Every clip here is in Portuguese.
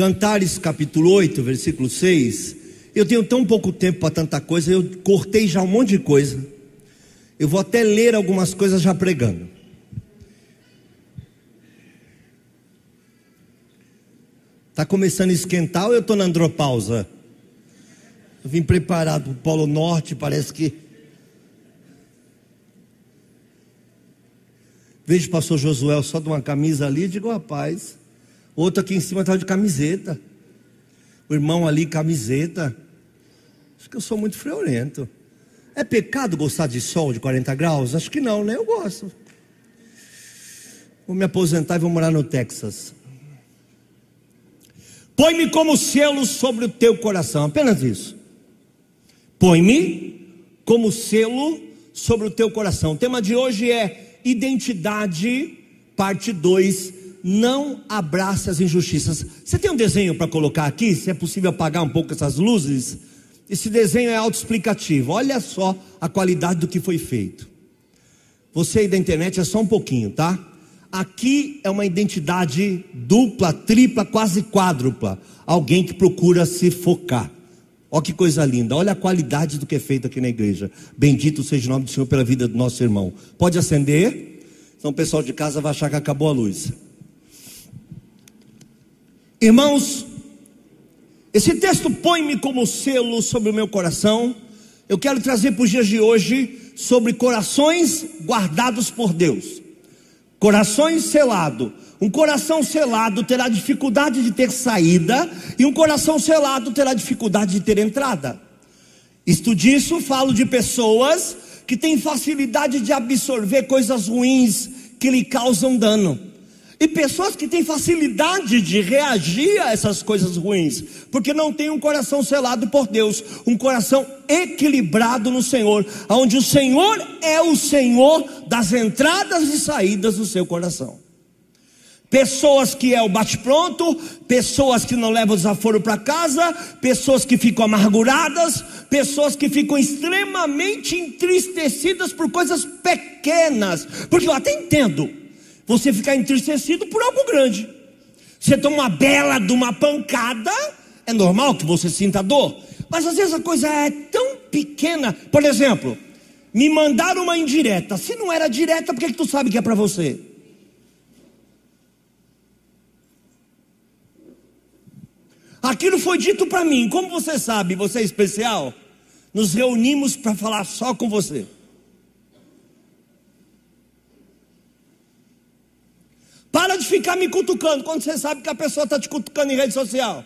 Cantares capítulo 8, versículo 6. Eu tenho tão pouco tempo para tanta coisa, eu cortei já um monte de coisa. Eu vou até ler algumas coisas já pregando. Está começando a esquentar ou eu estou na andropausa? Eu vim preparado para o Polo Norte, parece que. Vejo o pastor Josué só de uma camisa ali, digo, rapaz. Outro aqui em cima estava de camiseta. O irmão ali, camiseta. Acho que eu sou muito friorento. É pecado gostar de sol de 40 graus? Acho que não, né? Eu gosto. Vou me aposentar e vou morar no Texas. Põe-me como selo sobre o teu coração, apenas isso. Põe-me como selo sobre o teu coração. O tema de hoje é identidade, parte 2. Não abrace as injustiças. Você tem um desenho para colocar aqui? Se é possível apagar um pouco essas luzes. Esse desenho é autoexplicativo. Olha só a qualidade do que foi feito. Você aí da internet é só um pouquinho, tá? Aqui é uma identidade dupla, tripla, quase quádrupla. Alguém que procura se focar. Olha que coisa linda, olha a qualidade do que é feito aqui na igreja. Bendito seja o nome do Senhor pela vida do nosso irmão. Pode acender? Então o pessoal de casa vai achar que acabou a luz. Irmãos, esse texto põe-me como selo sobre o meu coração. Eu quero trazer para os dias de hoje sobre corações guardados por Deus. Corações selado. Um coração selado terá dificuldade de ter saída e um coração selado terá dificuldade de ter entrada. Isto disso, falo de pessoas que têm facilidade de absorver coisas ruins que lhe causam dano. E pessoas que têm facilidade de reagir a essas coisas ruins, porque não têm um coração selado por Deus, um coração equilibrado no Senhor, onde o Senhor é o Senhor das entradas e saídas do seu coração. Pessoas que é o bate-pronto, pessoas que não levam desaforo para casa, pessoas que ficam amarguradas, pessoas que ficam extremamente entristecidas por coisas pequenas, porque eu até entendo você ficar entristecido por algo grande. Você toma uma bela de uma pancada, é normal que você sinta dor, mas às vezes a coisa é tão pequena. Por exemplo, me mandaram uma indireta. Se não era direta, por que, que tu sabe que é para você? Aquilo foi dito para mim. Como você sabe, você é especial? Nos reunimos para falar só com você. Para de ficar me cutucando quando você sabe que a pessoa está te cutucando em rede social.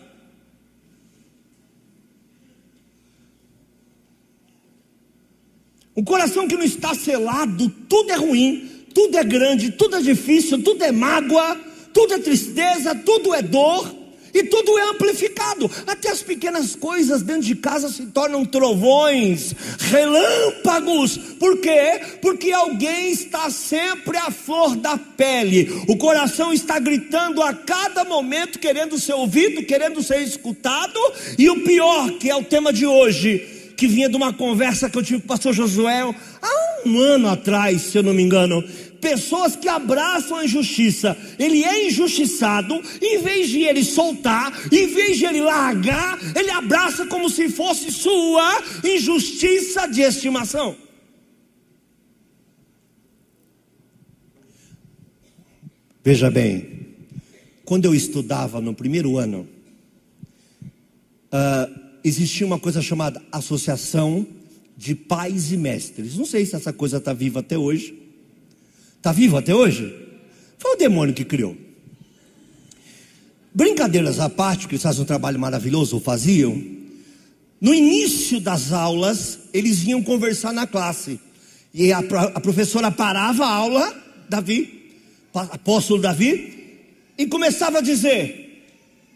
Um coração que não está selado, tudo é ruim, tudo é grande, tudo é difícil, tudo é mágoa, tudo é tristeza, tudo é dor. E tudo é amplificado. Até as pequenas coisas dentro de casa se tornam trovões, relâmpagos. Por quê? Porque alguém está sempre à flor da pele. O coração está gritando a cada momento, querendo ser ouvido, querendo ser escutado. E o pior, que é o tema de hoje, que vinha de uma conversa que eu tive com o pastor Josué há um ano atrás, se eu não me engano pessoas que abraçam a injustiça. Ele é injustiçado, em vez de ele soltar, em vez de ele largar, ele abraça como se fosse sua injustiça de estimação. Veja bem, quando eu estudava no primeiro ano, uh, existia uma coisa chamada Associação de Pais e Mestres. Não sei se essa coisa está viva até hoje. Está viva até hoje? Foi o demônio que criou. Brincadeiras à parte, que eles fazem um trabalho maravilhoso, ou faziam. No início das aulas, eles vinham conversar na classe. E a, a professora parava a aula, Davi, apóstolo Davi, e começava a dizer: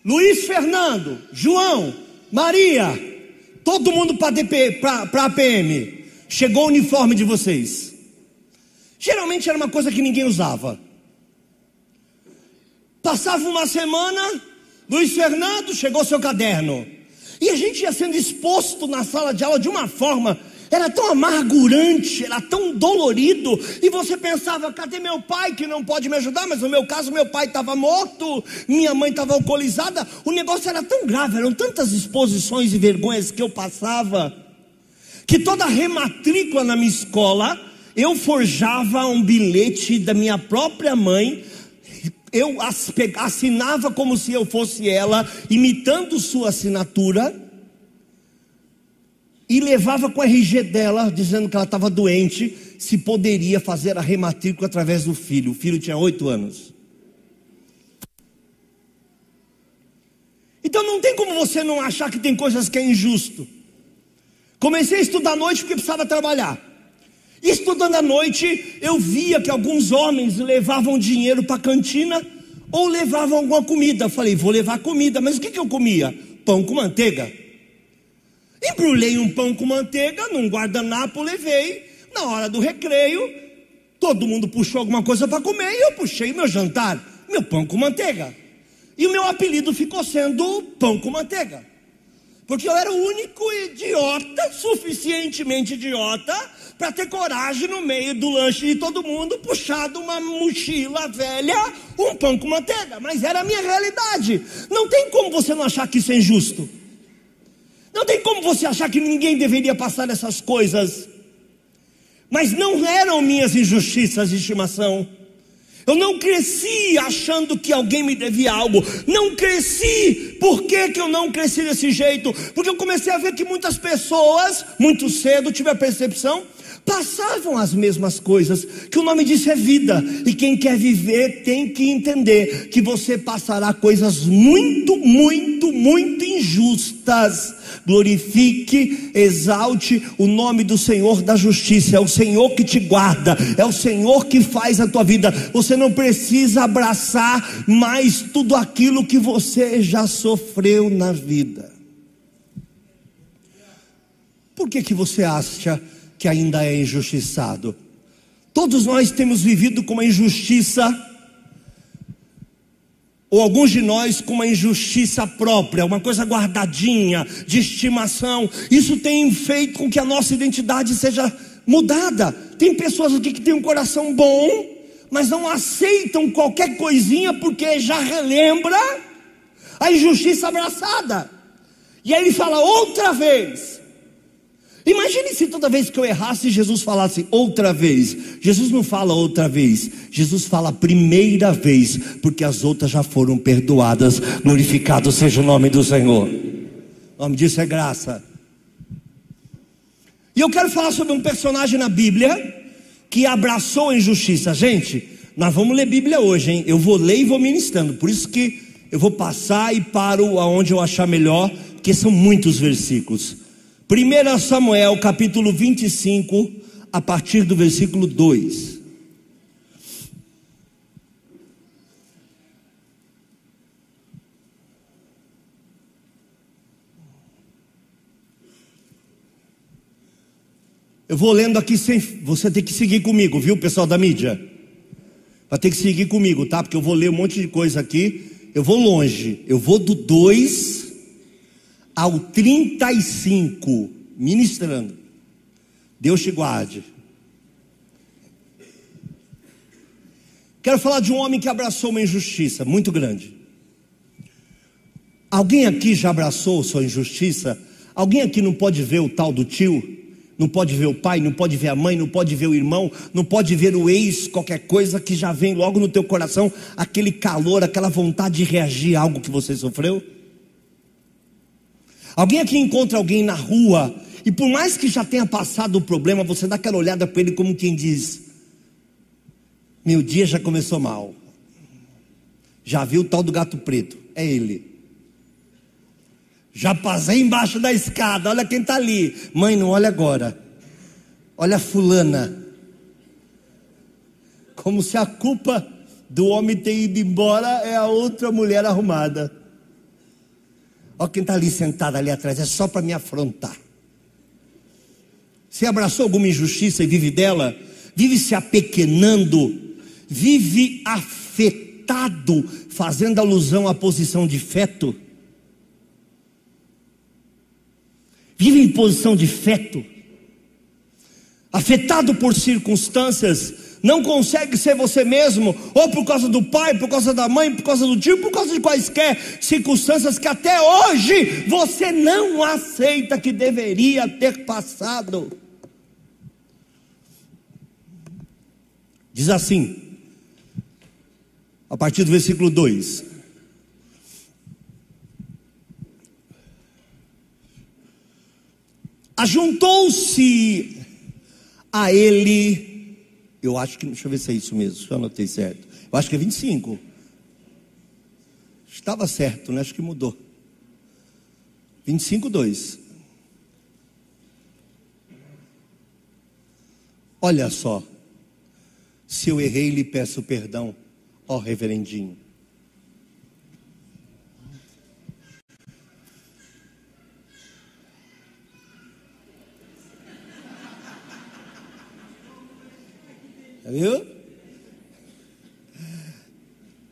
Luiz Fernando, João, Maria, todo mundo para a APM. Chegou o uniforme de vocês. Geralmente era uma coisa que ninguém usava. Passava uma semana, Luiz Fernando chegou seu caderno. E a gente ia sendo exposto na sala de aula de uma forma, era tão amargurante, era tão dolorido, e você pensava: cadê meu pai que não pode me ajudar? Mas no meu caso, meu pai estava morto, minha mãe estava alcoolizada, o negócio era tão grave, eram tantas exposições e vergonhas que eu passava, que toda rematrícula na minha escola, eu forjava um bilhete da minha própria mãe eu assinava como se eu fosse ela, imitando sua assinatura, e levava com a RG dela, dizendo que ela estava doente, se poderia fazer a rematrícula através do filho. O filho tinha oito anos. Então não tem como você não achar que tem coisas que é injusto. Comecei a estudar à noite porque precisava trabalhar. Estudando à noite, eu via que alguns homens levavam dinheiro para a cantina ou levavam alguma comida. Eu falei, vou levar comida, mas o que, que eu comia? Pão com manteiga. Embrulhei um pão com manteiga num guardanapo, levei. Na hora do recreio, todo mundo puxou alguma coisa para comer e eu puxei meu jantar, meu pão com manteiga. E o meu apelido ficou sendo pão com manteiga. Porque eu era o único idiota, suficientemente idiota, para ter coragem no meio do lanche de todo mundo, puxado uma mochila velha, um pão com manteiga. Mas era a minha realidade. Não tem como você não achar que isso é injusto. Não tem como você achar que ninguém deveria passar essas coisas. Mas não eram minhas injustiças de estimação. Eu não cresci achando que alguém me devia algo. Não cresci. Por que, que eu não cresci desse jeito? Porque eu comecei a ver que muitas pessoas, muito cedo, tive a percepção passavam as mesmas coisas, que o nome disso é vida, e quem quer viver tem que entender que você passará coisas muito, muito, muito injustas. Glorifique, exalte o nome do Senhor da justiça, é o Senhor que te guarda, é o Senhor que faz a tua vida. Você não precisa abraçar mais tudo aquilo que você já sofreu na vida. Por que que você acha que ainda é injustiçado. Todos nós temos vivido com uma injustiça, ou alguns de nós com uma injustiça própria, uma coisa guardadinha, de estimação. Isso tem feito com que a nossa identidade seja mudada. Tem pessoas aqui que têm um coração bom, mas não aceitam qualquer coisinha porque já relembra a injustiça abraçada. E aí ele fala outra vez: Imagine se toda vez que eu errasse, Jesus falasse outra vez. Jesus não fala outra vez, Jesus fala primeira vez, porque as outras já foram perdoadas. Glorificado seja o nome do Senhor. O nome disso é graça. E eu quero falar sobre um personagem na Bíblia que abraçou a injustiça. Gente, nós vamos ler Bíblia hoje, hein? Eu vou ler e vou ministrando. Por isso que eu vou passar e paro aonde eu achar melhor, porque são muitos versículos. 1 Samuel capítulo 25, a partir do versículo 2. Eu vou lendo aqui sem. Você tem que seguir comigo, viu, pessoal da mídia? Vai ter que seguir comigo, tá? Porque eu vou ler um monte de coisa aqui. Eu vou longe. Eu vou do 2 ao 35, ministrando. Deus te guarde. Quero falar de um homem que abraçou uma injustiça muito grande. Alguém aqui já abraçou sua injustiça? Alguém aqui não pode ver o tal do tio? Não pode ver o pai, não pode ver a mãe, não pode ver o irmão, não pode ver o ex, qualquer coisa que já vem logo no teu coração, aquele calor, aquela vontade de reagir a algo que você sofreu? Alguém aqui encontra alguém na rua e por mais que já tenha passado o problema, você dá aquela olhada para ele como quem diz: Meu dia já começou mal. Já viu o tal do gato preto? É ele. Já passei embaixo da escada, olha quem está ali. Mãe, não olha agora. Olha a fulana. Como se a culpa do homem ter ido embora é a outra mulher arrumada. Olha quem está ali sentado ali atrás, é só para me afrontar. Você abraçou alguma injustiça e vive dela? Vive se apequenando, vive afetado, fazendo alusão à posição de feto. Vive em posição de feto, afetado por circunstâncias, não consegue ser você mesmo, ou por causa do pai, por causa da mãe, por causa do tio, por causa de quaisquer circunstâncias que até hoje você não aceita que deveria ter passado. Diz assim, a partir do versículo 2: Ajuntou-se a ele, eu acho que, deixa eu ver se é isso mesmo, se eu anotei certo. Eu acho que é 25. Estava certo, né? Acho que mudou. 25, 2. Olha só. Se eu errei, lhe peço perdão, ó reverendinho. Viu?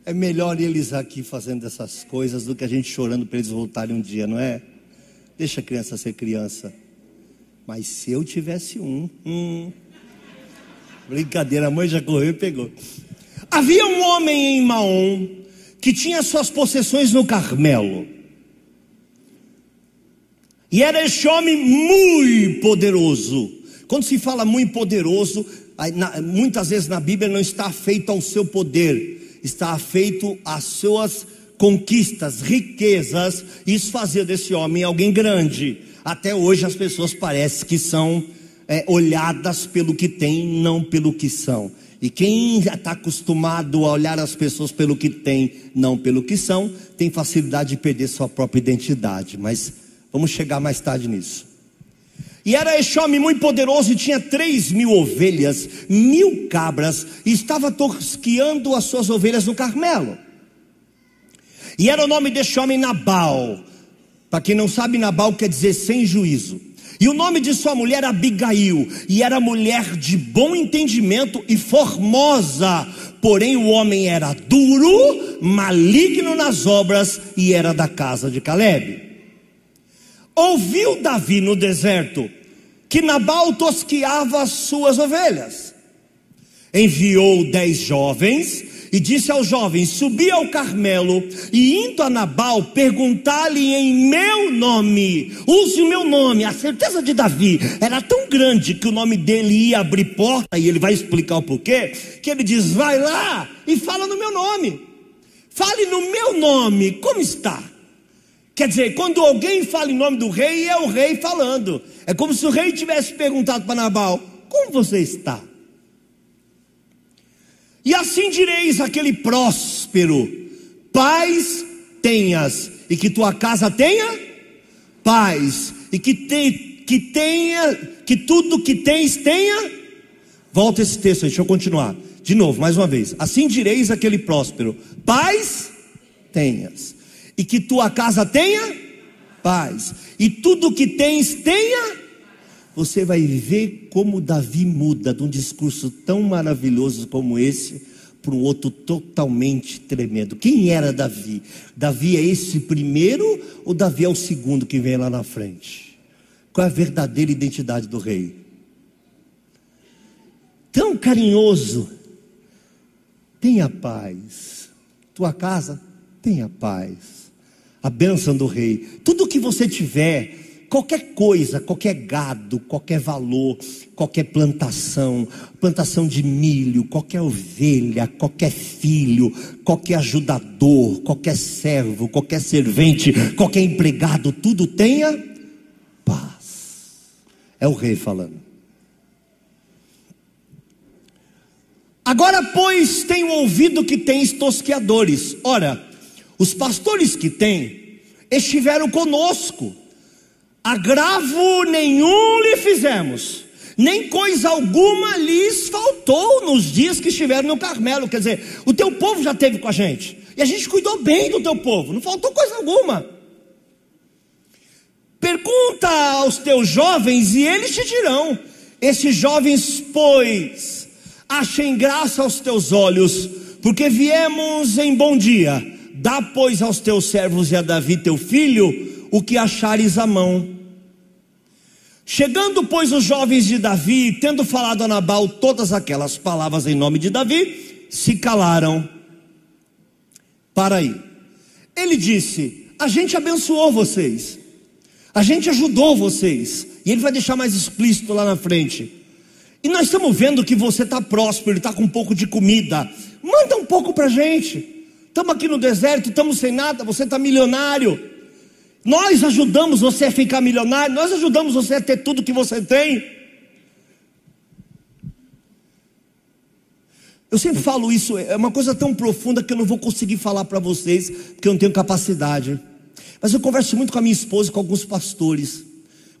É melhor eles aqui fazendo essas coisas do que a gente chorando para eles voltarem um dia, não é? Deixa a criança ser criança. Mas se eu tivesse um, hum, Brincadeira, a mãe já correu e pegou. Havia um homem em Maom que tinha suas possessões no Carmelo. E era este homem muito poderoso. Quando se fala muito poderoso, muitas vezes na Bíblia não está feito ao seu poder, está feito às suas conquistas, riquezas. Isso fazia desse homem alguém grande. Até hoje as pessoas parecem que são é, olhadas pelo que têm, não pelo que são. E quem está acostumado a olhar as pessoas pelo que tem, não pelo que são, tem facilidade de perder sua própria identidade. Mas vamos chegar mais tarde nisso. E era este homem muito poderoso e tinha três mil ovelhas, mil cabras, e estava tosquiando as suas ovelhas no Carmelo. E era o nome deste homem Nabal. Para quem não sabe, Nabal quer dizer sem juízo. E o nome de sua mulher Abigail, e era mulher de bom entendimento e formosa, porém o homem era duro, maligno nas obras e era da casa de Caleb. Ouviu Davi no deserto que Nabal tosquiava as suas ovelhas. Enviou dez jovens e disse aos jovens: Subi ao Carmelo e indo a Nabal perguntar-lhe em meu nome, use o meu nome. A certeza de Davi era tão grande que o nome dele ia abrir porta, e ele vai explicar o porquê. Que ele diz: Vai lá e fala no meu nome, fale no meu nome, como está? Quer dizer, quando alguém fala em nome do rei, é o rei falando. É como se o rei tivesse perguntado para Nabal: Como você está? E assim direis aquele próspero: paz tenhas, e que tua casa tenha paz, e que, te, que tenha, que tudo que tens tenha. Volta esse texto aí, deixa eu continuar. De novo, mais uma vez. Assim direis aquele próspero: paz tenhas, e que tua casa tenha paz, e tudo que tens tenha você vai ver como Davi muda de um discurso tão maravilhoso como esse para um outro totalmente tremendo. Quem era Davi? Davi é esse primeiro ou Davi é o segundo que vem lá na frente? Qual é a verdadeira identidade do rei? Tão carinhoso. Tenha paz. Tua casa, tenha paz. A bênção do rei. Tudo que você tiver qualquer coisa, qualquer gado, qualquer valor, qualquer plantação, plantação de milho, qualquer ovelha, qualquer filho, qualquer ajudador, qualquer servo, qualquer servente, qualquer empregado, tudo tenha paz. É o rei falando. Agora, pois, tenho ouvido que tens tosqueadores. Ora, os pastores que têm estiveram conosco, agravo nenhum lhe fizemos, nem coisa alguma lhes faltou nos dias que estiveram no Carmelo. Quer dizer, o teu povo já teve com a gente, e a gente cuidou bem do teu povo, não faltou coisa alguma. Pergunta aos teus jovens e eles te dirão: esses jovens, pois, achem graça aos teus olhos, porque viemos em bom dia. Dá, pois, aos teus servos e a Davi, teu filho, o que achares à mão. Chegando, pois, os jovens de Davi, tendo falado a Nabal todas aquelas palavras em nome de Davi, se calaram. Para aí. Ele disse: A gente abençoou vocês, a gente ajudou vocês, e ele vai deixar mais explícito lá na frente. E nós estamos vendo que você está próspero, está com um pouco de comida. Manda um pouco para a gente. Estamos aqui no deserto, estamos sem nada, você está milionário. Nós ajudamos você a ficar milionário, nós ajudamos você a ter tudo que você tem. Eu sempre falo isso, é uma coisa tão profunda que eu não vou conseguir falar para vocês, porque eu não tenho capacidade. Mas eu converso muito com a minha esposa e com alguns pastores.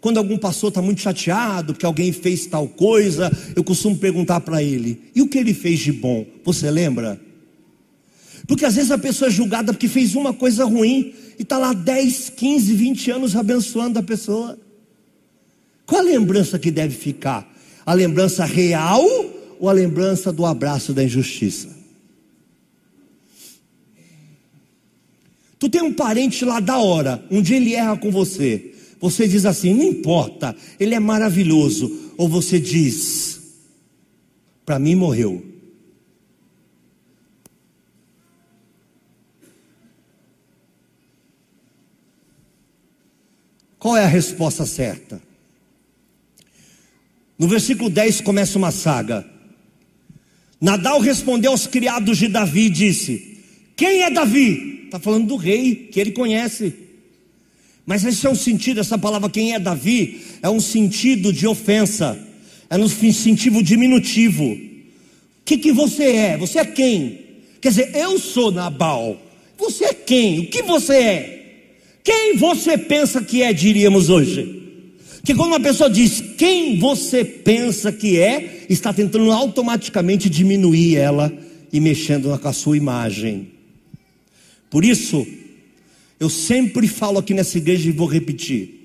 Quando algum pastor está muito chateado porque alguém fez tal coisa, eu costumo perguntar para ele: e o que ele fez de bom? Você lembra? Porque às vezes a pessoa é julgada porque fez uma coisa ruim e está lá 10, 15, 20 anos abençoando a pessoa. Qual a lembrança que deve ficar? A lembrança real ou a lembrança do abraço da injustiça? Tu tem um parente lá da hora, um dia ele erra com você. Você diz assim: não importa, ele é maravilhoso. Ou você diz: para mim morreu. Qual é a resposta certa? No versículo 10 começa uma saga. Nadal respondeu aos criados de Davi e disse: Quem é Davi? Está falando do rei que ele conhece. Mas esse é um sentido, essa palavra quem é Davi, é um sentido de ofensa, é um sentido diminutivo. O que, que você é? Você é quem? Quer dizer, eu sou Nabal. Você é quem? O que você é? Quem você pensa que é, diríamos hoje? Que quando uma pessoa diz quem você pensa que é, está tentando automaticamente diminuir ela e mexendo com a sua imagem. Por isso, eu sempre falo aqui nessa igreja e vou repetir.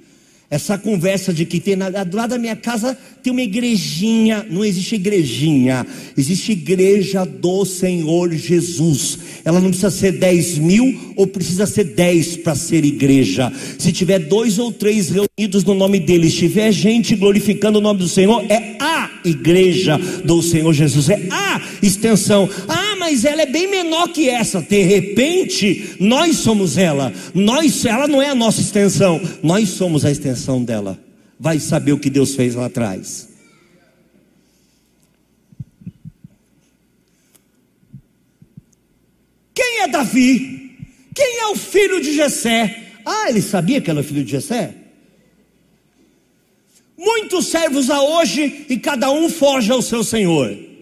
Essa conversa de que tem do lado da minha casa tem uma igrejinha, não existe igrejinha, existe igreja do Senhor Jesus. Ela não precisa ser 10 mil ou precisa ser 10 para ser igreja. Se tiver dois ou três reunidos no nome dele, estiver gente glorificando o nome do Senhor, é a igreja do Senhor Jesus, é a extensão. Ah, mas ela é bem menor que essa. De repente, nós somos ela. Nós, ela não é a nossa extensão, nós somos a extensão dela. Vai saber o que Deus fez lá atrás. Quem é Davi? Quem é o filho de Jessé? Ah, ele sabia que era filho de Jessé? Muitos servos há hoje e cada um foge ao seu senhor.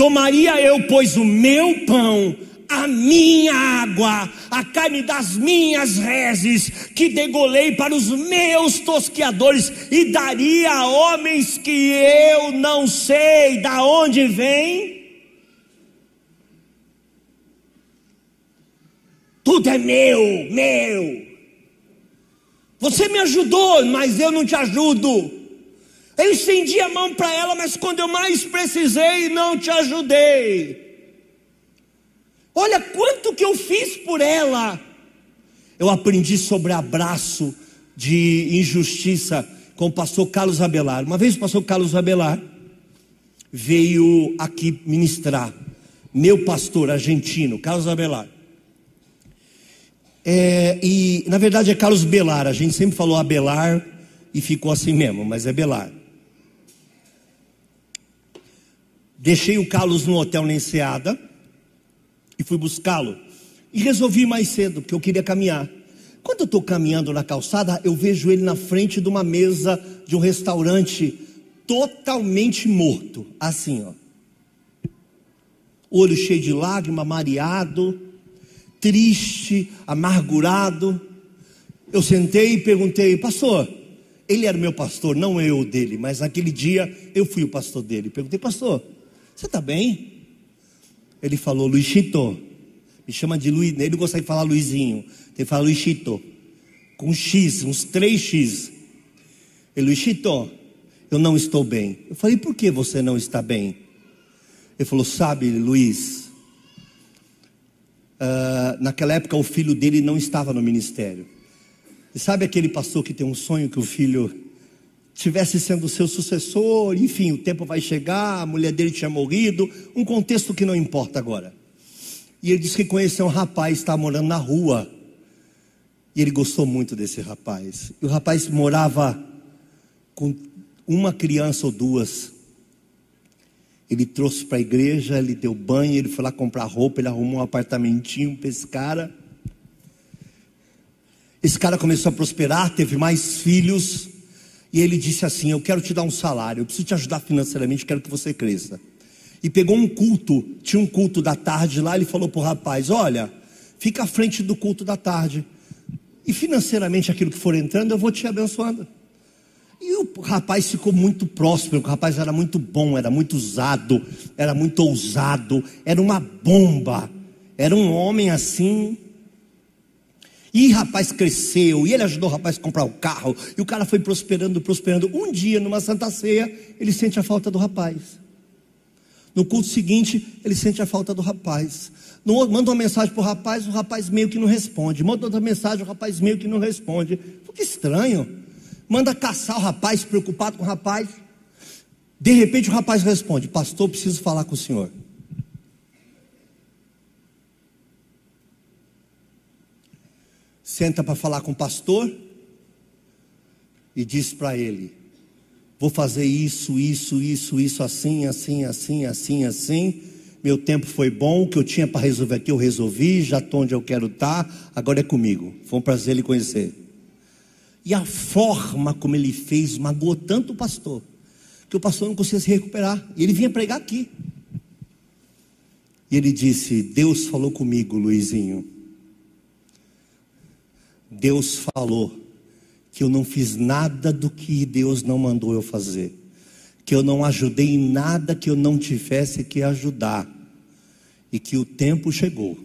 Tomaria eu, pois, o meu pão a minha água, a carne das minhas reses, que degolei para os meus tosqueadores, e daria a homens que eu não sei da onde vem? Tudo é meu, meu. Você me ajudou, mas eu não te ajudo. Eu estendi a mão para ela, mas quando eu mais precisei, não te ajudei. Olha quanto que eu fiz por ela. Eu aprendi sobre abraço de injustiça com o pastor Carlos Abelar. Uma vez o pastor Carlos Abelar veio aqui ministrar. Meu pastor argentino, Carlos Abelar. É, e na verdade é Carlos Belar. A gente sempre falou Abelar e ficou assim mesmo, mas é Belar. Deixei o Carlos no hotel na Enseada e fui buscá-lo. E resolvi ir mais cedo, porque eu queria caminhar. Quando eu estou caminhando na calçada, eu vejo ele na frente de uma mesa de um restaurante totalmente morto, assim, ó. Olho cheio de lágrima, mareado, triste, amargurado. Eu sentei e perguntei, pastor, ele era meu pastor, não eu dele, mas naquele dia eu fui o pastor dele. Perguntei, pastor, você está bem? Ele falou, Luizito, me chama de Luiz, ele não consegue falar Luizinho, tem que falar Luizito, com X, uns três X. Ele, Luizito, eu não estou bem. Eu falei, por que você não está bem? Ele falou, sabe, Luiz, uh, naquela época o filho dele não estava no ministério. E sabe aquele pastor que tem um sonho que o filho tivesse sendo seu sucessor, enfim, o tempo vai chegar, a mulher dele tinha morrido, um contexto que não importa agora. E ele disse que conheceu um rapaz, estava morando na rua, e ele gostou muito desse rapaz. E o rapaz morava com uma criança ou duas. Ele trouxe para a igreja, ele deu banho, ele foi lá comprar roupa, ele arrumou um apartamentinho para esse cara. Esse cara começou a prosperar, teve mais filhos. E ele disse assim: Eu quero te dar um salário, eu preciso te ajudar financeiramente, quero que você cresça. E pegou um culto, tinha um culto da tarde lá, ele falou para o rapaz: Olha, fica à frente do culto da tarde. E financeiramente aquilo que for entrando, eu vou te abençoando. E o rapaz ficou muito próspero, o rapaz era muito bom, era muito usado, era muito ousado, era uma bomba, era um homem assim, e rapaz cresceu, e ele ajudou o rapaz a comprar o carro, e o cara foi prosperando, prosperando. Um dia, numa santa ceia, ele sente a falta do rapaz. No culto seguinte, ele sente a falta do rapaz. Manda uma mensagem para o rapaz, o rapaz meio que não responde. Manda outra mensagem, o rapaz meio que não responde. Que estranho. Manda caçar o rapaz, preocupado com o rapaz. De repente o rapaz responde: Pastor, preciso falar com o senhor. Senta para falar com o pastor e diz para ele: Vou fazer isso, isso, isso, isso, assim, assim, assim, assim, assim. Meu tempo foi bom, o que eu tinha para resolver aqui eu resolvi, já estou onde eu quero estar, tá, agora é comigo. Foi um prazer lhe conhecer. E a forma como ele fez magoou tanto o pastor, que o pastor não conseguia se recuperar. E ele vinha pregar aqui. E ele disse: Deus falou comigo, Luizinho Deus falou que eu não fiz nada do que Deus não mandou eu fazer, que eu não ajudei em nada que eu não tivesse que ajudar, e que o tempo chegou,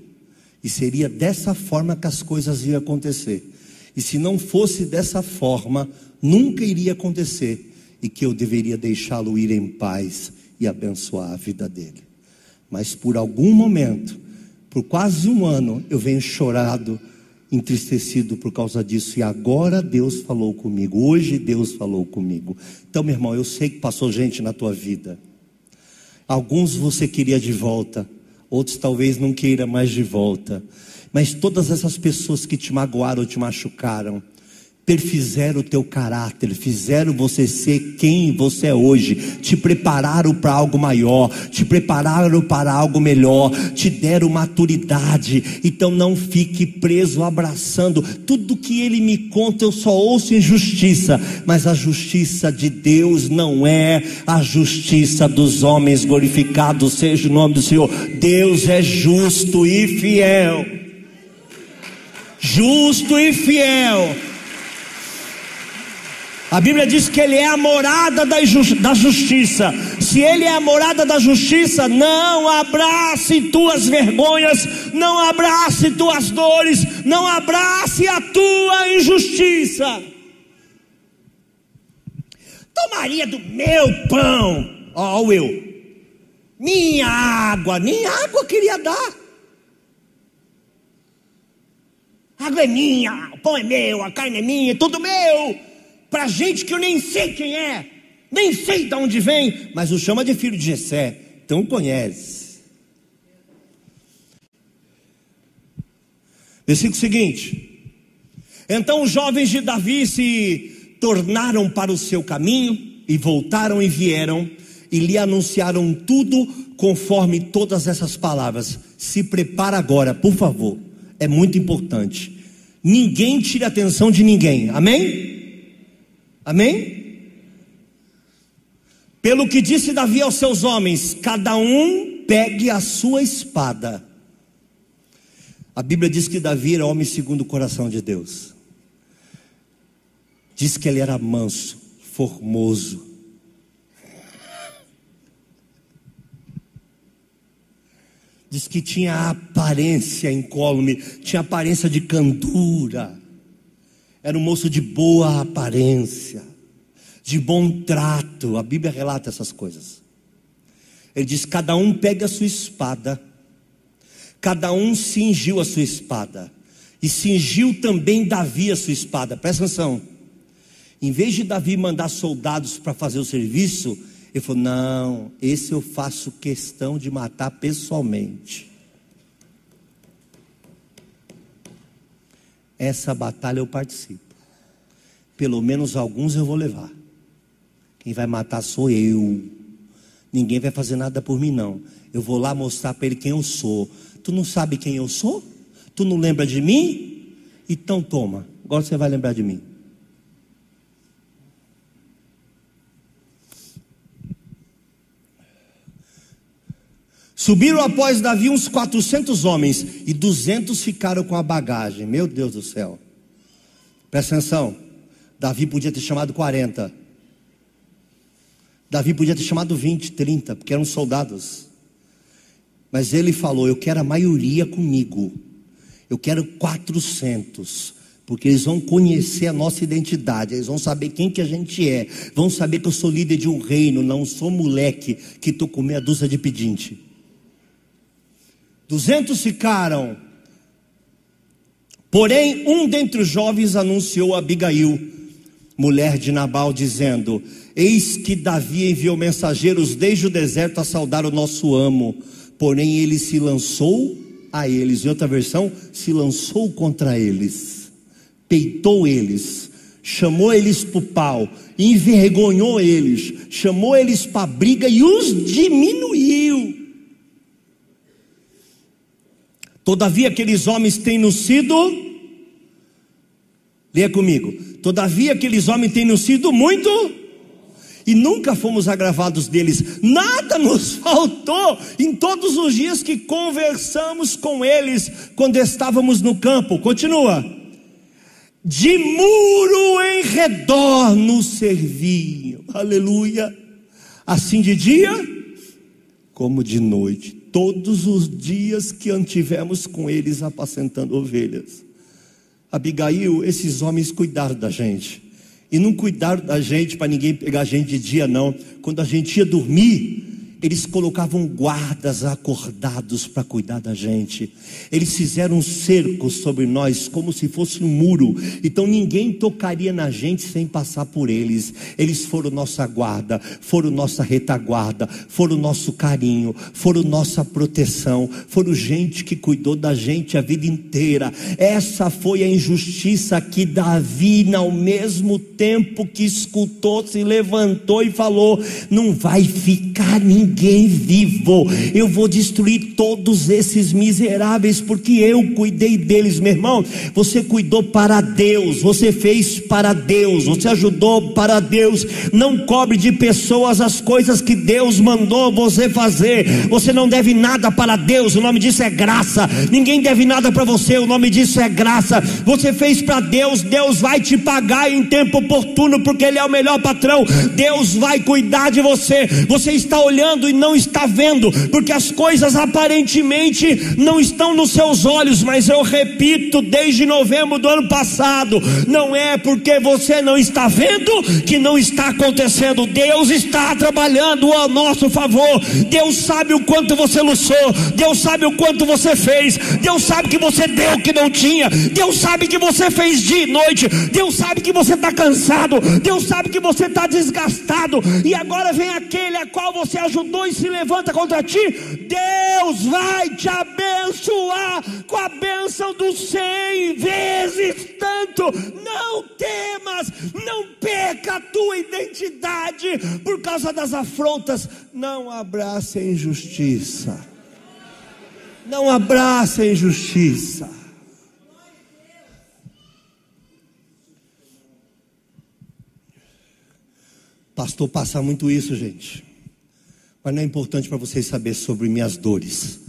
e seria dessa forma que as coisas iam acontecer, e se não fosse dessa forma, nunca iria acontecer, e que eu deveria deixá-lo ir em paz e abençoar a vida dele. Mas por algum momento, por quase um ano, eu venho chorado entristecido por causa disso. E agora Deus falou comigo. Hoje Deus falou comigo. Então, meu irmão, eu sei que passou gente na tua vida. Alguns você queria de volta, outros talvez não queira mais de volta. Mas todas essas pessoas que te magoaram, te machucaram, perfizeram o teu caráter, fizeram você ser quem você é hoje, te prepararam para algo maior, te prepararam para algo melhor, te deram maturidade. Então não fique preso abraçando tudo que ele me conta, eu só ouço injustiça, mas a justiça de Deus não é a justiça dos homens. Glorificado seja o nome do Senhor. Deus é justo e fiel. Justo e fiel a Bíblia diz que Ele é a morada da justiça. Se Ele é a morada da justiça, não abrace tuas vergonhas, não abrace tuas dores, não abrace a tua injustiça. Tomaria do meu pão, ó, oh, eu, minha água, minha água queria dar. A água é minha, o pão é meu, a carne é minha, tudo meu para gente que eu nem sei quem é, nem sei de onde vem, mas o chama de filho de Jessé, então conhece. Versículo seguinte. Então os jovens de Davi se tornaram para o seu caminho e voltaram e vieram e lhe anunciaram tudo conforme todas essas palavras. Se prepara agora, por favor. É muito importante. Ninguém tire a atenção de ninguém. Amém? Amém? Pelo que disse Davi aos seus homens: cada um pegue a sua espada. A Bíblia diz que Davi era homem segundo o coração de Deus. Diz que ele era manso, formoso. Diz que tinha aparência incólume, tinha aparência de candura. Era um moço de boa aparência, de bom trato. A Bíblia relata essas coisas. Ele diz: cada um pega a sua espada. Cada um cingiu a sua espada. E cingiu também Davi a sua espada. Presta atenção. Em vez de Davi mandar soldados para fazer o serviço, ele falou: Não, esse eu faço questão de matar pessoalmente. Essa batalha eu participo. Pelo menos alguns eu vou levar. Quem vai matar sou eu. Ninguém vai fazer nada por mim, não. Eu vou lá mostrar para ele quem eu sou. Tu não sabe quem eu sou? Tu não lembra de mim? Então toma. Agora você vai lembrar de mim. Subiram após Davi uns 400 homens e 200 ficaram com a bagagem. Meu Deus do céu. Presta atenção. Davi podia ter chamado 40. Davi podia ter chamado 20, 30, porque eram soldados. Mas ele falou: Eu quero a maioria comigo. Eu quero 400 porque eles vão conhecer a nossa identidade, eles vão saber quem que a gente é, vão saber que eu sou líder de um reino, não sou moleque que estou com meia dúzia de pedinte. Duzentos ficaram. Porém, um dentre os jovens anunciou a Abigail, mulher de Nabal, dizendo: Eis que Davi enviou mensageiros desde o deserto a saudar o nosso amo. Porém, ele se lançou a eles. Em outra versão, se lançou contra eles, peitou eles, chamou eles para o pau, envergonhou eles, chamou eles para a briga e os diminuiu. Todavia aqueles homens têm nos sido, leia comigo, todavia aqueles homens têm nos sido muito, e nunca fomos agravados deles, nada nos faltou em todos os dias que conversamos com eles, quando estávamos no campo, continua, de muro em redor nos serviam, aleluia, assim de dia como de noite, todos os dias que antivemos com eles apacentando ovelhas. Abigail, esses homens cuidaram da gente. E não cuidaram da gente para ninguém pegar a gente de dia, não. Quando a gente ia dormir, eles colocavam guardas acordados para cuidar da gente. Eles fizeram um cerco sobre nós como se fosse um muro. Então ninguém tocaria na gente sem passar por eles. Eles foram nossa guarda, foram nossa retaguarda, foram nosso carinho, foram nossa proteção, foram gente que cuidou da gente a vida inteira. Essa foi a injustiça que Davi, ao mesmo tempo que escutou, se levantou e falou: Não vai ficar ninguém ninguém vivo. Eu vou destruir todos esses miseráveis, porque eu cuidei deles, meu irmão. Você cuidou para Deus, você fez para Deus, você ajudou para Deus. Não cobre de pessoas as coisas que Deus mandou você fazer. Você não deve nada para Deus, o nome disso é graça. Ninguém deve nada para você, o nome disso é graça. Você fez para Deus, Deus vai te pagar em tempo oportuno, porque Ele é o melhor patrão. Deus vai cuidar de você. Você está olhando e não está vendo, porque as coisas aparentemente não estão nos seus olhos, mas eu repito, desde novembro do ano passado, não é porque você não está vendo que não está acontecendo, Deus está trabalhando a nosso favor, Deus sabe o quanto você lutou, Deus sabe o quanto você fez, Deus sabe que você deu o que não tinha, Deus sabe que você fez dia e noite, Deus sabe que você está cansado, Deus sabe que você está desgastado, e agora vem aquele a qual você ajudou dois se levanta contra ti, Deus vai te abençoar com a bênção dos cem vezes tanto. Não temas, não peca a tua identidade por causa das afrontas. Não abrace a injustiça. Não abrace a injustiça. Pastor passa muito isso, gente. Mas não é importante para vocês saber sobre minhas dores.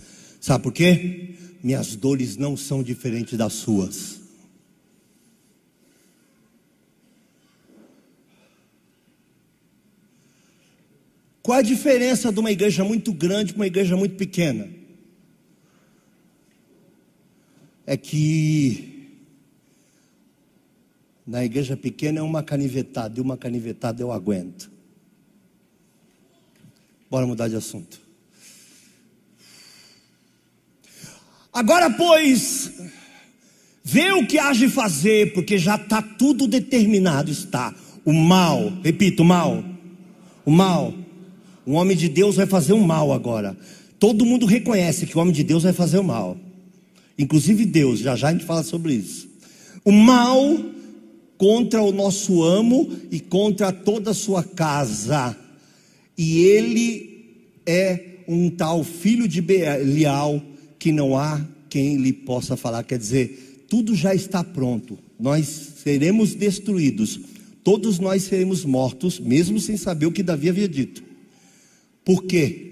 Sabe por quê? Minhas dores não são diferentes das suas. Qual a diferença de uma igreja muito grande para uma igreja muito pequena? É que na igreja pequena é uma canivetada, e uma canivetada eu aguento. Bora mudar de assunto. Agora, pois, vê o que há de fazer, porque já está tudo determinado. Está o mal, repito, o mal, o mal. Um homem de Deus vai fazer o mal agora. Todo mundo reconhece que o homem de Deus vai fazer o mal, inclusive Deus. Já já a gente fala sobre isso. O mal contra o nosso amo e contra toda a sua casa e ele é um tal filho de Belial que não há quem lhe possa falar. Quer dizer, tudo já está pronto, nós seremos destruídos, todos nós seremos mortos, mesmo sem saber o que Davi havia dito. Por quê?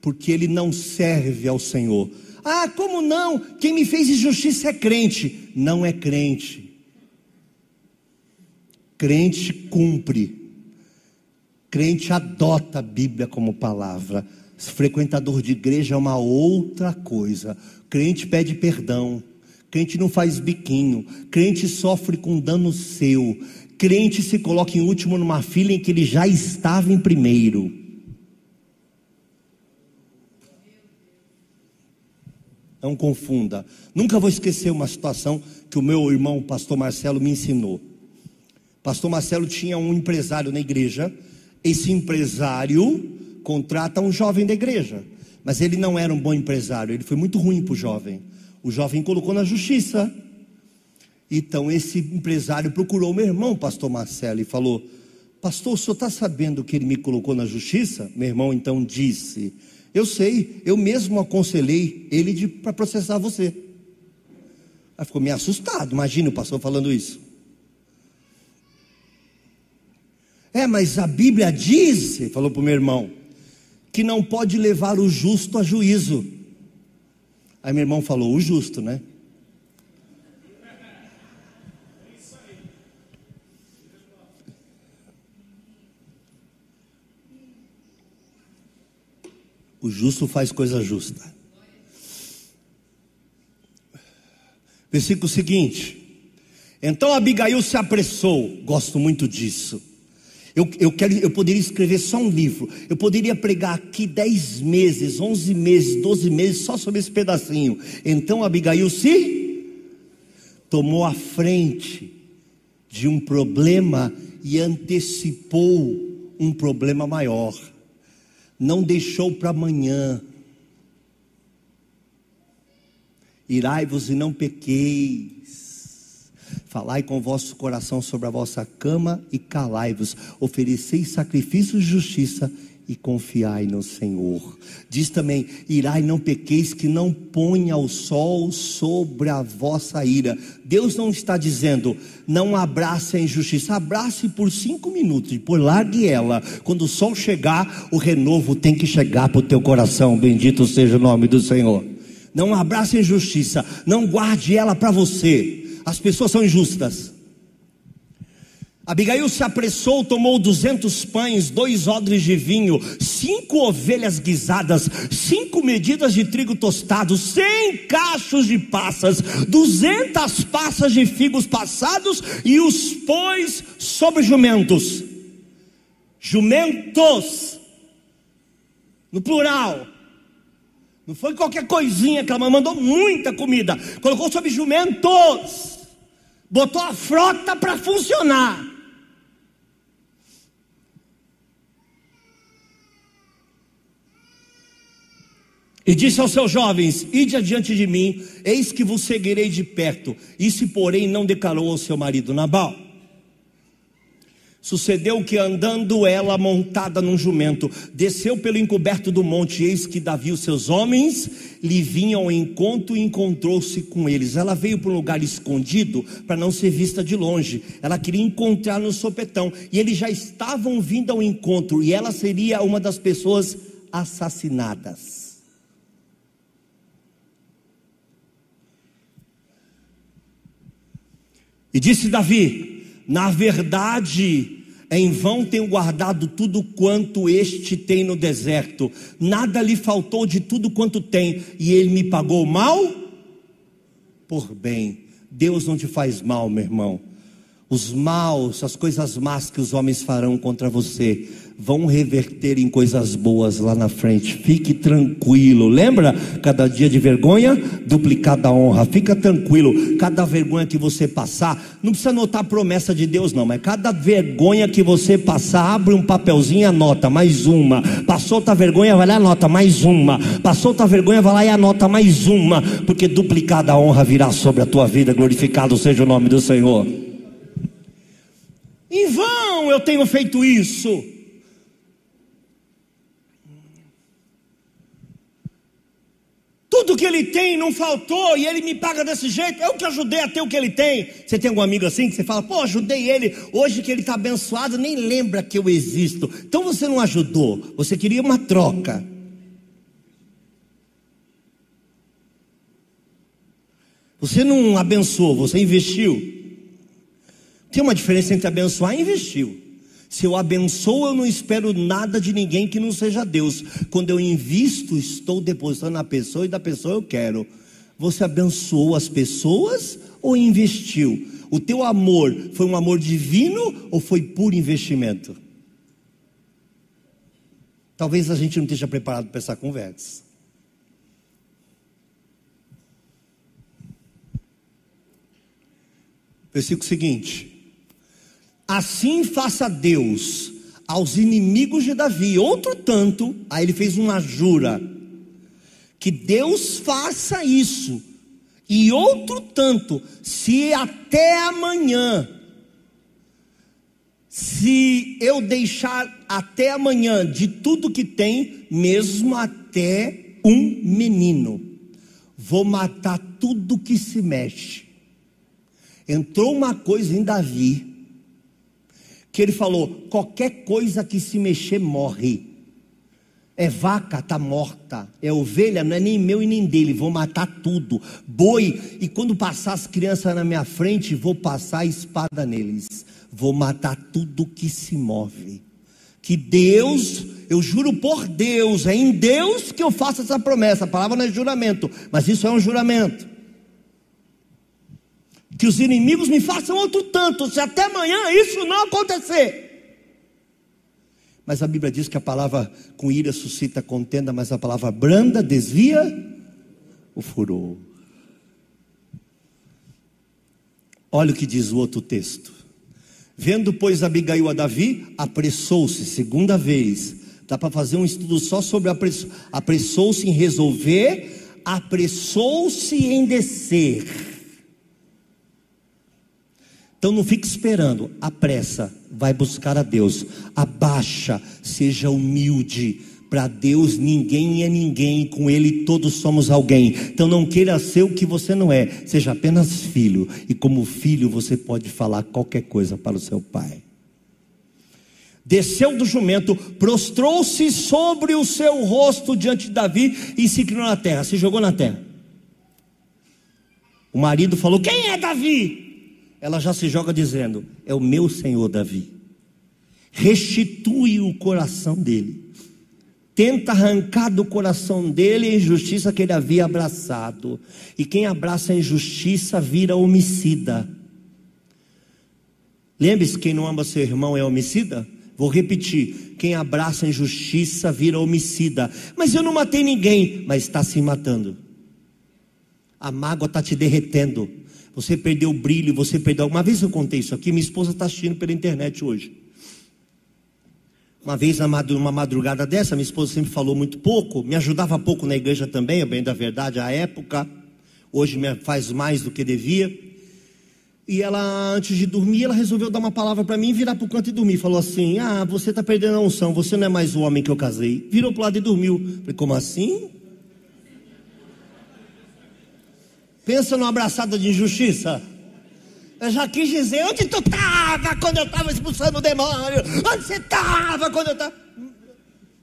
Porque ele não serve ao Senhor. Ah, como não? Quem me fez injustiça é crente. Não é crente. Crente cumpre crente adota a Bíblia como palavra. Frequentador de igreja é uma outra coisa. Crente pede perdão. Crente não faz biquinho. Crente sofre com dano seu. Crente se coloca em último numa fila em que ele já estava em primeiro. Não confunda. Nunca vou esquecer uma situação que o meu irmão, o pastor Marcelo, me ensinou. Pastor Marcelo tinha um empresário na igreja esse empresário contrata um jovem da igreja, mas ele não era um bom empresário, ele foi muito ruim para o jovem. O jovem colocou na justiça. Então esse empresário procurou meu irmão, pastor Marcelo, e falou: Pastor, o senhor está sabendo que ele me colocou na justiça? Meu irmão então disse: Eu sei, eu mesmo aconselhei ele para processar você. Aí ficou meio assustado, imagina o pastor falando isso. É, mas a Bíblia diz, falou para o meu irmão, que não pode levar o justo a juízo. Aí meu irmão falou, o justo, né? O justo faz coisa justa. Versículo seguinte. Então Abigail se apressou, gosto muito disso. Eu, eu, quero, eu poderia escrever só um livro. Eu poderia pregar aqui 10 meses, 11 meses, 12 meses só sobre esse pedacinho. Então Abigail se tomou a frente de um problema e antecipou um problema maior. Não deixou para amanhã. Irai-vos e não pequeis. Falai com o vosso coração sobre a vossa cama e calai-vos. Ofereceis sacrifícios de justiça e confiai no Senhor. Diz também: irai, não pequeis, que não ponha o sol sobre a vossa ira. Deus não está dizendo, não abrace a injustiça, abrace por cinco minutos, por largue ela. Quando o sol chegar, o renovo tem que chegar para o teu coração. Bendito seja o nome do Senhor. Não abrace a injustiça, não guarde ela para você. As pessoas são injustas. Abigail se apressou, tomou duzentos pães, dois odres de vinho, cinco ovelhas guisadas, cinco medidas de trigo tostado, cem cachos de passas, duzentas passas de figos passados e os pôs sobre jumentos. Jumentos, no plural. Não foi qualquer coisinha que ela mandou muita comida, colocou sobre jumentos botou a frota para funcionar. E disse aos seus jovens: Ide adiante de mim, eis que vos seguirei de perto. Isso, porém, não declarou ao seu marido Nabal. Sucedeu que andando ela montada num jumento, desceu pelo encoberto do monte, eis que Davi e os seus homens lhe vinham ao encontro e encontrou-se com eles. Ela veio para um lugar escondido para não ser vista de longe. Ela queria encontrar no sopetão e eles já estavam vindo ao encontro e ela seria uma das pessoas assassinadas. E disse Davi: Na verdade, em vão tenho guardado tudo quanto este tem no deserto, nada lhe faltou de tudo quanto tem, e ele me pagou mal por bem. Deus não te faz mal, meu irmão. Os maus, as coisas más que os homens farão contra você, vão reverter em coisas boas lá na frente. Fique tranquilo. Lembra? Cada dia de vergonha, duplicada honra. Fica tranquilo. Cada vergonha que você passar, não precisa anotar a promessa de Deus, não, mas cada vergonha que você passar, abre um papelzinho e anota mais uma. Passou outra vergonha, vai lá e anota mais uma. Passou outra vergonha, vai lá e anota mais uma. Porque duplicada honra virá sobre a tua vida. Glorificado seja o nome do Senhor. Em vão eu tenho feito isso. Tudo que ele tem não faltou e ele me paga desse jeito. Eu que ajudei a ter o que ele tem. Você tem algum amigo assim que você fala, pô, ajudei ele. Hoje que ele está abençoado, nem lembra que eu existo. Então você não ajudou, você queria uma troca. Você não abençoou, você investiu. Tem uma diferença entre abençoar e investiu. Se eu abençoo, eu não espero nada de ninguém que não seja Deus. Quando eu invisto, estou depositando na pessoa e da pessoa eu quero. Você abençoou as pessoas ou investiu? O teu amor foi um amor divino ou foi puro investimento? Talvez a gente não esteja preparado para essa conversa. Versículo seguinte: Assim faça Deus aos inimigos de Davi. Outro tanto, aí ele fez uma jura. Que Deus faça isso. E outro tanto, se até amanhã, se eu deixar até amanhã de tudo que tem, mesmo até um menino, vou matar tudo que se mexe. Entrou uma coisa em Davi, que ele falou: qualquer coisa que se mexer morre. É vaca, está morta. É ovelha, não é nem meu e nem dele. Vou matar tudo. Boi, e quando passar as crianças na minha frente, vou passar a espada neles. Vou matar tudo que se move. Que Deus, eu juro por Deus, é em Deus que eu faço essa promessa. A palavra não é juramento, mas isso é um juramento que os inimigos me façam outro tanto, se até amanhã isso não acontecer. Mas a Bíblia diz que a palavra com ira suscita contenda, mas a palavra branda desvia o furor. Olha o que diz o outro texto. Vendo, pois, Abigail a Davi, apressou-se, segunda vez. Dá para fazer um estudo só sobre apressou. Apressou-se em resolver, apressou-se em descer. Então não fique esperando, apressa, vai buscar a Deus, abaixa, seja humilde. Para Deus ninguém é ninguém, com Ele todos somos alguém. Então não queira ser o que você não é, seja apenas filho. E como filho você pode falar qualquer coisa para o seu pai. Desceu do jumento, prostrou-se sobre o seu rosto diante de Davi e se inclinou na terra, se jogou na terra. O marido falou: Quem é Davi? Ela já se joga dizendo: É o meu senhor Davi. Restitui o coração dele. Tenta arrancar do coração dele a injustiça que ele havia abraçado. E quem abraça a injustiça vira homicida. Lembre-se: quem não ama seu irmão é homicida? Vou repetir: quem abraça a injustiça vira homicida. Mas eu não matei ninguém, mas está se matando. A mágoa está te derretendo. Você perdeu o brilho, você perdeu. Uma vez eu contei isso aqui, minha esposa está assistindo pela internet hoje. Uma vez, numa madrugada dessa, minha esposa sempre falou muito pouco, me ajudava pouco na igreja também, bem da verdade, à época. Hoje me faz mais do que devia. E ela, antes de dormir, ela resolveu dar uma palavra para mim, virar para o canto e dormir. Falou assim: Ah, você está perdendo a unção, você não é mais o homem que eu casei. Virou para o lado e dormiu. Falei, como assim? Pensa numa abraçada de injustiça. Eu já quis dizer, onde tu estava quando eu estava expulsando o demônio? Onde você estava quando eu estava.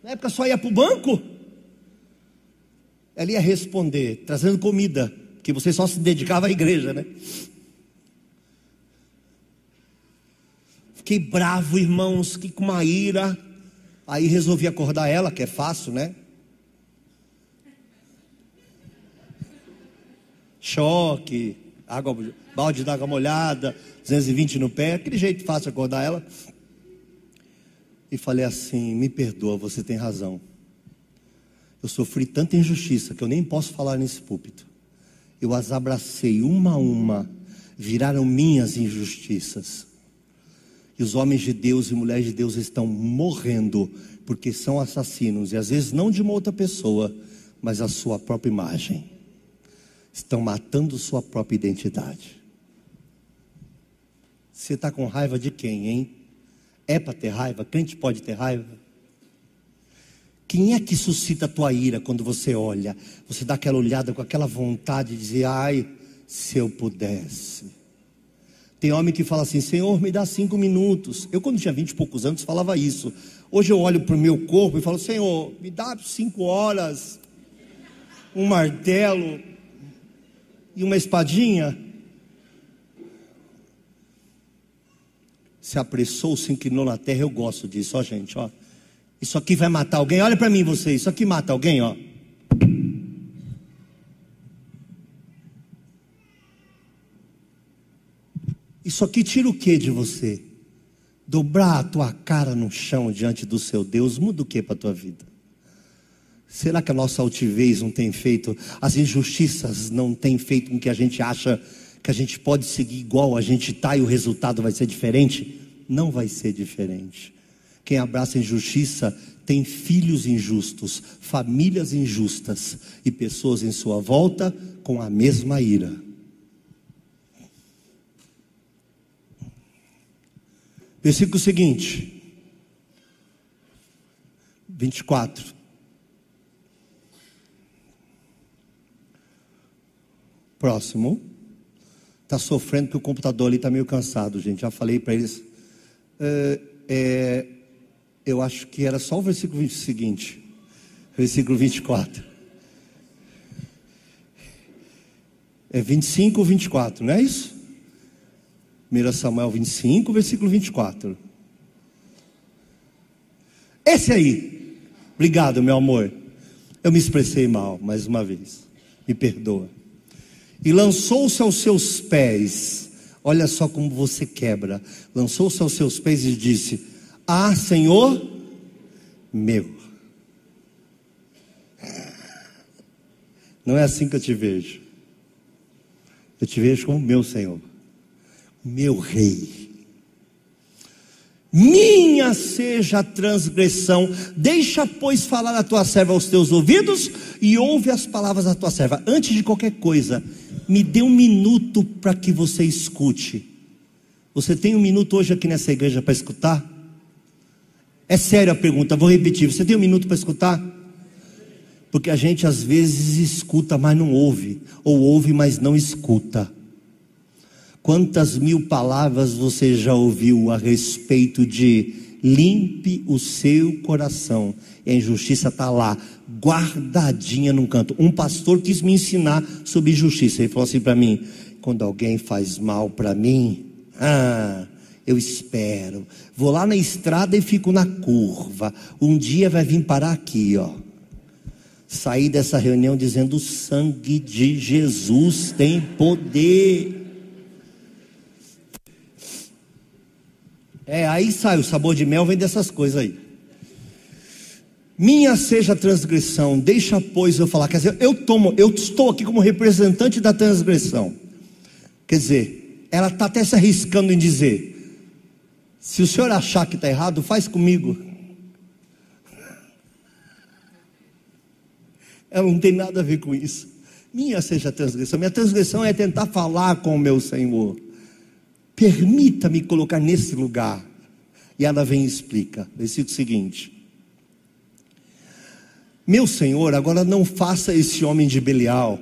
Na época só ia para o banco. Ela ia responder, trazendo comida, que você só se dedicava à igreja, né? Fiquei bravo, irmãos, que com uma ira. Aí resolvi acordar ela, que é fácil, né? Choque, água balde d'água molhada, 220 no pé, aquele jeito fácil acordar ela. E falei assim: me perdoa, você tem razão. Eu sofri tanta injustiça que eu nem posso falar nesse púlpito. Eu as abracei uma a uma, viraram minhas injustiças. E os homens de Deus e mulheres de Deus estão morrendo porque são assassinos, e às vezes não de uma outra pessoa, mas a sua própria imagem. Estão matando sua própria identidade. Você está com raiva de quem, hein? É para ter raiva? Crente pode ter raiva? Quem é que suscita a tua ira quando você olha? Você dá aquela olhada com aquela vontade de dizer, ai, se eu pudesse. Tem homem que fala assim, Senhor, me dá cinco minutos. Eu, quando tinha vinte e poucos anos, falava isso. Hoje eu olho para o meu corpo e falo, Senhor, me dá cinco horas, um martelo e uma espadinha. se apressou, se inclinou na terra. Eu gosto disso, ó, gente, ó. Isso aqui vai matar alguém. Olha para mim, você. Isso aqui mata alguém, ó. Isso aqui tira o que de você? Dobrar a tua cara no chão diante do seu Deus muda o que para tua vida? Será que a nossa altivez não tem feito, as injustiças não tem feito com que a gente acha que a gente pode seguir igual a gente está e o resultado vai ser diferente? Não vai ser diferente. Quem abraça injustiça tem filhos injustos, famílias injustas e pessoas em sua volta com a mesma ira. Versículo seguinte, 24. Próximo está sofrendo porque o computador ali está meio cansado, gente. Já falei para eles. É, é, eu acho que era só o versículo 20 seguinte, versículo 24. É 25 ou 24, não é isso? 1 Samuel 25, versículo 24. Esse aí. Obrigado, meu amor. Eu me expressei mal mais uma vez. Me perdoa e lançou-se aos seus pés. Olha só como você quebra. Lançou-se aos seus pés e disse: Ah, Senhor meu. Não é assim que eu te vejo. Eu te vejo como meu Senhor, meu Rei. Minha seja a transgressão, deixa, pois, falar a tua serva aos teus ouvidos e ouve as palavras da tua serva. Antes de qualquer coisa, me dê um minuto para que você escute. Você tem um minuto hoje aqui nessa igreja para escutar? É séria a pergunta, vou repetir. Você tem um minuto para escutar? Porque a gente às vezes escuta, mas não ouve, ou ouve, mas não escuta. Quantas mil palavras você já ouviu a respeito de limpe o seu coração? E a injustiça está lá, guardadinha num canto. Um pastor quis me ensinar sobre justiça. Ele falou assim para mim: quando alguém faz mal para mim, ah, eu espero. Vou lá na estrada e fico na curva. Um dia vai vir parar aqui, ó. Saí dessa reunião dizendo: o sangue de Jesus tem poder. É, aí sai o sabor de mel, vem dessas coisas aí. Minha seja a transgressão, deixa pois eu falar. Quer dizer, eu tomo, eu estou aqui como representante da transgressão. Quer dizer, ela está até se arriscando em dizer: se o senhor achar que está errado, faz comigo. Ela não tem nada a ver com isso. Minha seja a transgressão. Minha transgressão é tentar falar com o meu Senhor. Permita-me colocar nesse lugar. E ela vem e explica. Versículo seguinte. Meu Senhor, agora não faça esse homem de Belial,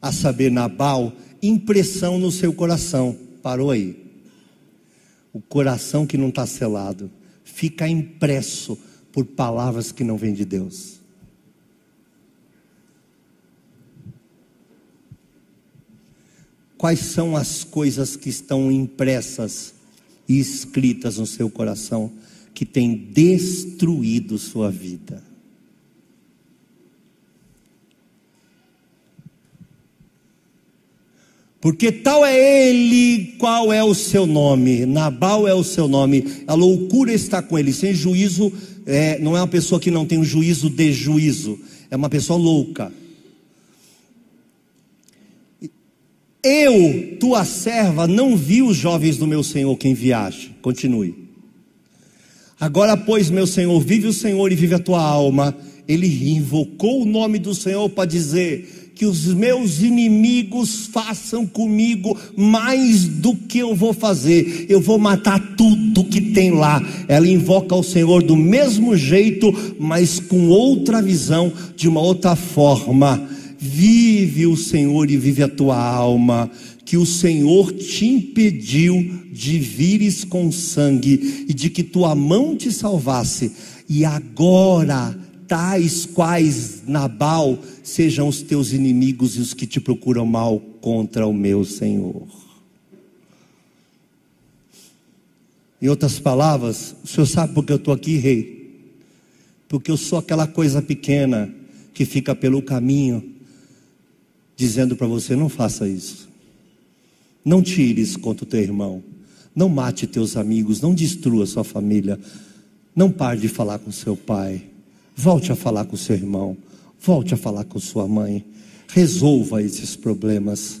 a saber, Nabal, impressão no seu coração. Parou aí. O coração que não está selado fica impresso por palavras que não vêm de Deus. Quais são as coisas que estão impressas e escritas no seu coração que têm destruído sua vida? Porque tal é ele, qual é o seu nome? Nabal é o seu nome. A loucura está com ele. Sem juízo, é, não é uma pessoa que não tem um juízo de juízo. É uma pessoa louca. Eu, tua serva, não vi os jovens do meu senhor que enviaste. Continue. Agora, pois, meu senhor, vive o Senhor e vive a tua alma. Ele invocou o nome do Senhor para dizer: que os meus inimigos façam comigo mais do que eu vou fazer. Eu vou matar tudo que tem lá. Ela invoca o Senhor do mesmo jeito, mas com outra visão, de uma outra forma. Vive o Senhor e vive a tua alma. Que o Senhor te impediu de vires com sangue e de que tua mão te salvasse. E agora tais quais Nabal sejam os teus inimigos e os que te procuram mal contra o meu Senhor. Em outras palavras, o senhor sabe por que eu estou aqui, rei? Porque eu sou aquela coisa pequena que fica pelo caminho, dizendo para você: não faça isso, não tires contra o teu irmão, não mate teus amigos, não destrua sua família, não pare de falar com seu pai Volte a falar com seu irmão. Volte a falar com sua mãe. Resolva esses problemas.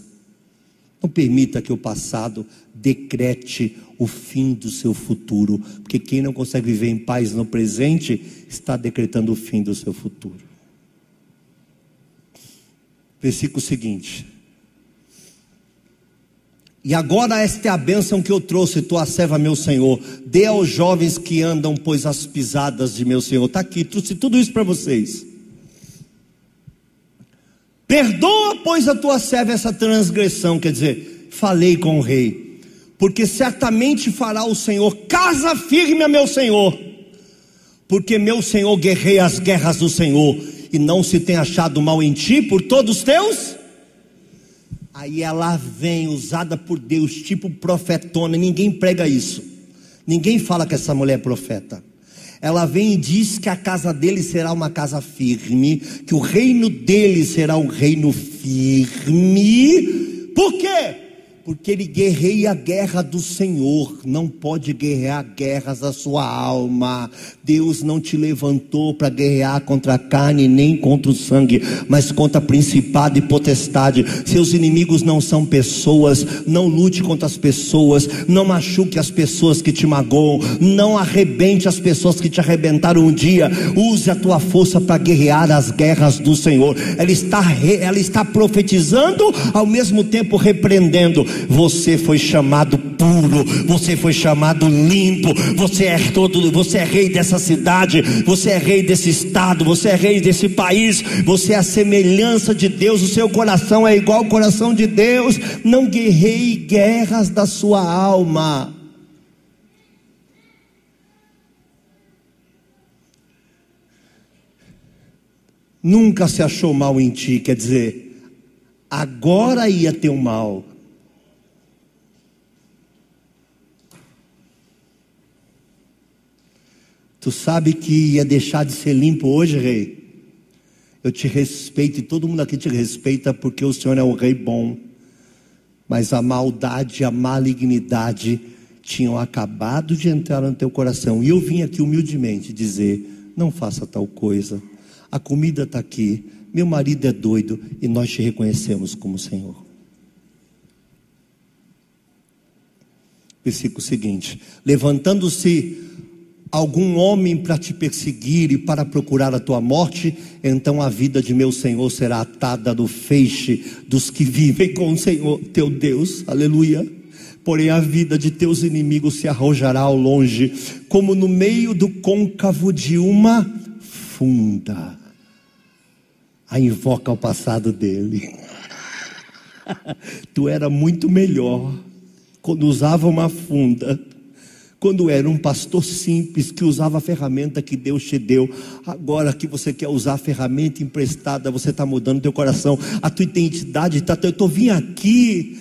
Não permita que o passado decrete o fim do seu futuro, porque quem não consegue viver em paz no presente está decretando o fim do seu futuro. Versículo seguinte: e agora esta é a bênção que eu trouxe, tua serva, meu Senhor. Dê aos jovens que andam, pois as pisadas de meu Senhor. Está aqui, trouxe tudo isso para vocês. Perdoa, pois, a tua serva essa transgressão. Quer dizer, falei com o rei, porque certamente fará o Senhor casa firme a meu Senhor, porque meu Senhor guerreia as guerras do Senhor, e não se tem achado mal em ti por todos os teus Aí ela vem usada por Deus, tipo profetona. Ninguém prega isso. Ninguém fala que essa mulher é profeta. Ela vem e diz que a casa dele será uma casa firme, que o reino dele será um reino firme. Por quê? porque ele guerreia a guerra do Senhor, não pode guerrear guerras da sua alma. Deus não te levantou para guerrear contra a carne nem contra o sangue, mas contra principado e potestade. Seus inimigos não são pessoas, não lute contra as pessoas, não machuque as pessoas que te magoam, não arrebente as pessoas que te arrebentaram um dia. Use a tua força para guerrear as guerras do Senhor. Ela está, ela está profetizando, ao mesmo tempo repreendendo você foi chamado puro, você foi chamado limpo, você é todo, você é rei dessa cidade, você é rei desse estado, você é rei desse país, você é a semelhança de Deus, o seu coração é igual ao coração de Deus. Não guerreie guerras da sua alma. Nunca se achou mal em ti, quer dizer, agora ia ter um mal, Tu sabe que ia deixar de ser limpo hoje, rei? Eu te respeito e todo mundo aqui te respeita porque o Senhor é um rei bom. Mas a maldade, a malignidade tinham acabado de entrar no teu coração. E eu vim aqui humildemente dizer: não faça tal coisa. A comida está aqui, meu marido é doido e nós te reconhecemos como Senhor. Versículo seguinte: Levantando-se algum homem para te perseguir e para procurar a tua morte, então a vida de meu Senhor será atada no feixe dos que vivem com o Senhor teu Deus. Aleluia. Porém, a vida de teus inimigos se arrojará ao longe, como no meio do côncavo de uma funda. Aí invoca o passado dele. tu era muito melhor quando usava uma funda quando era um pastor simples que usava a ferramenta que Deus te deu. Agora que você quer usar a ferramenta emprestada, você está mudando teu coração, a tua identidade está. Eu estou vindo aqui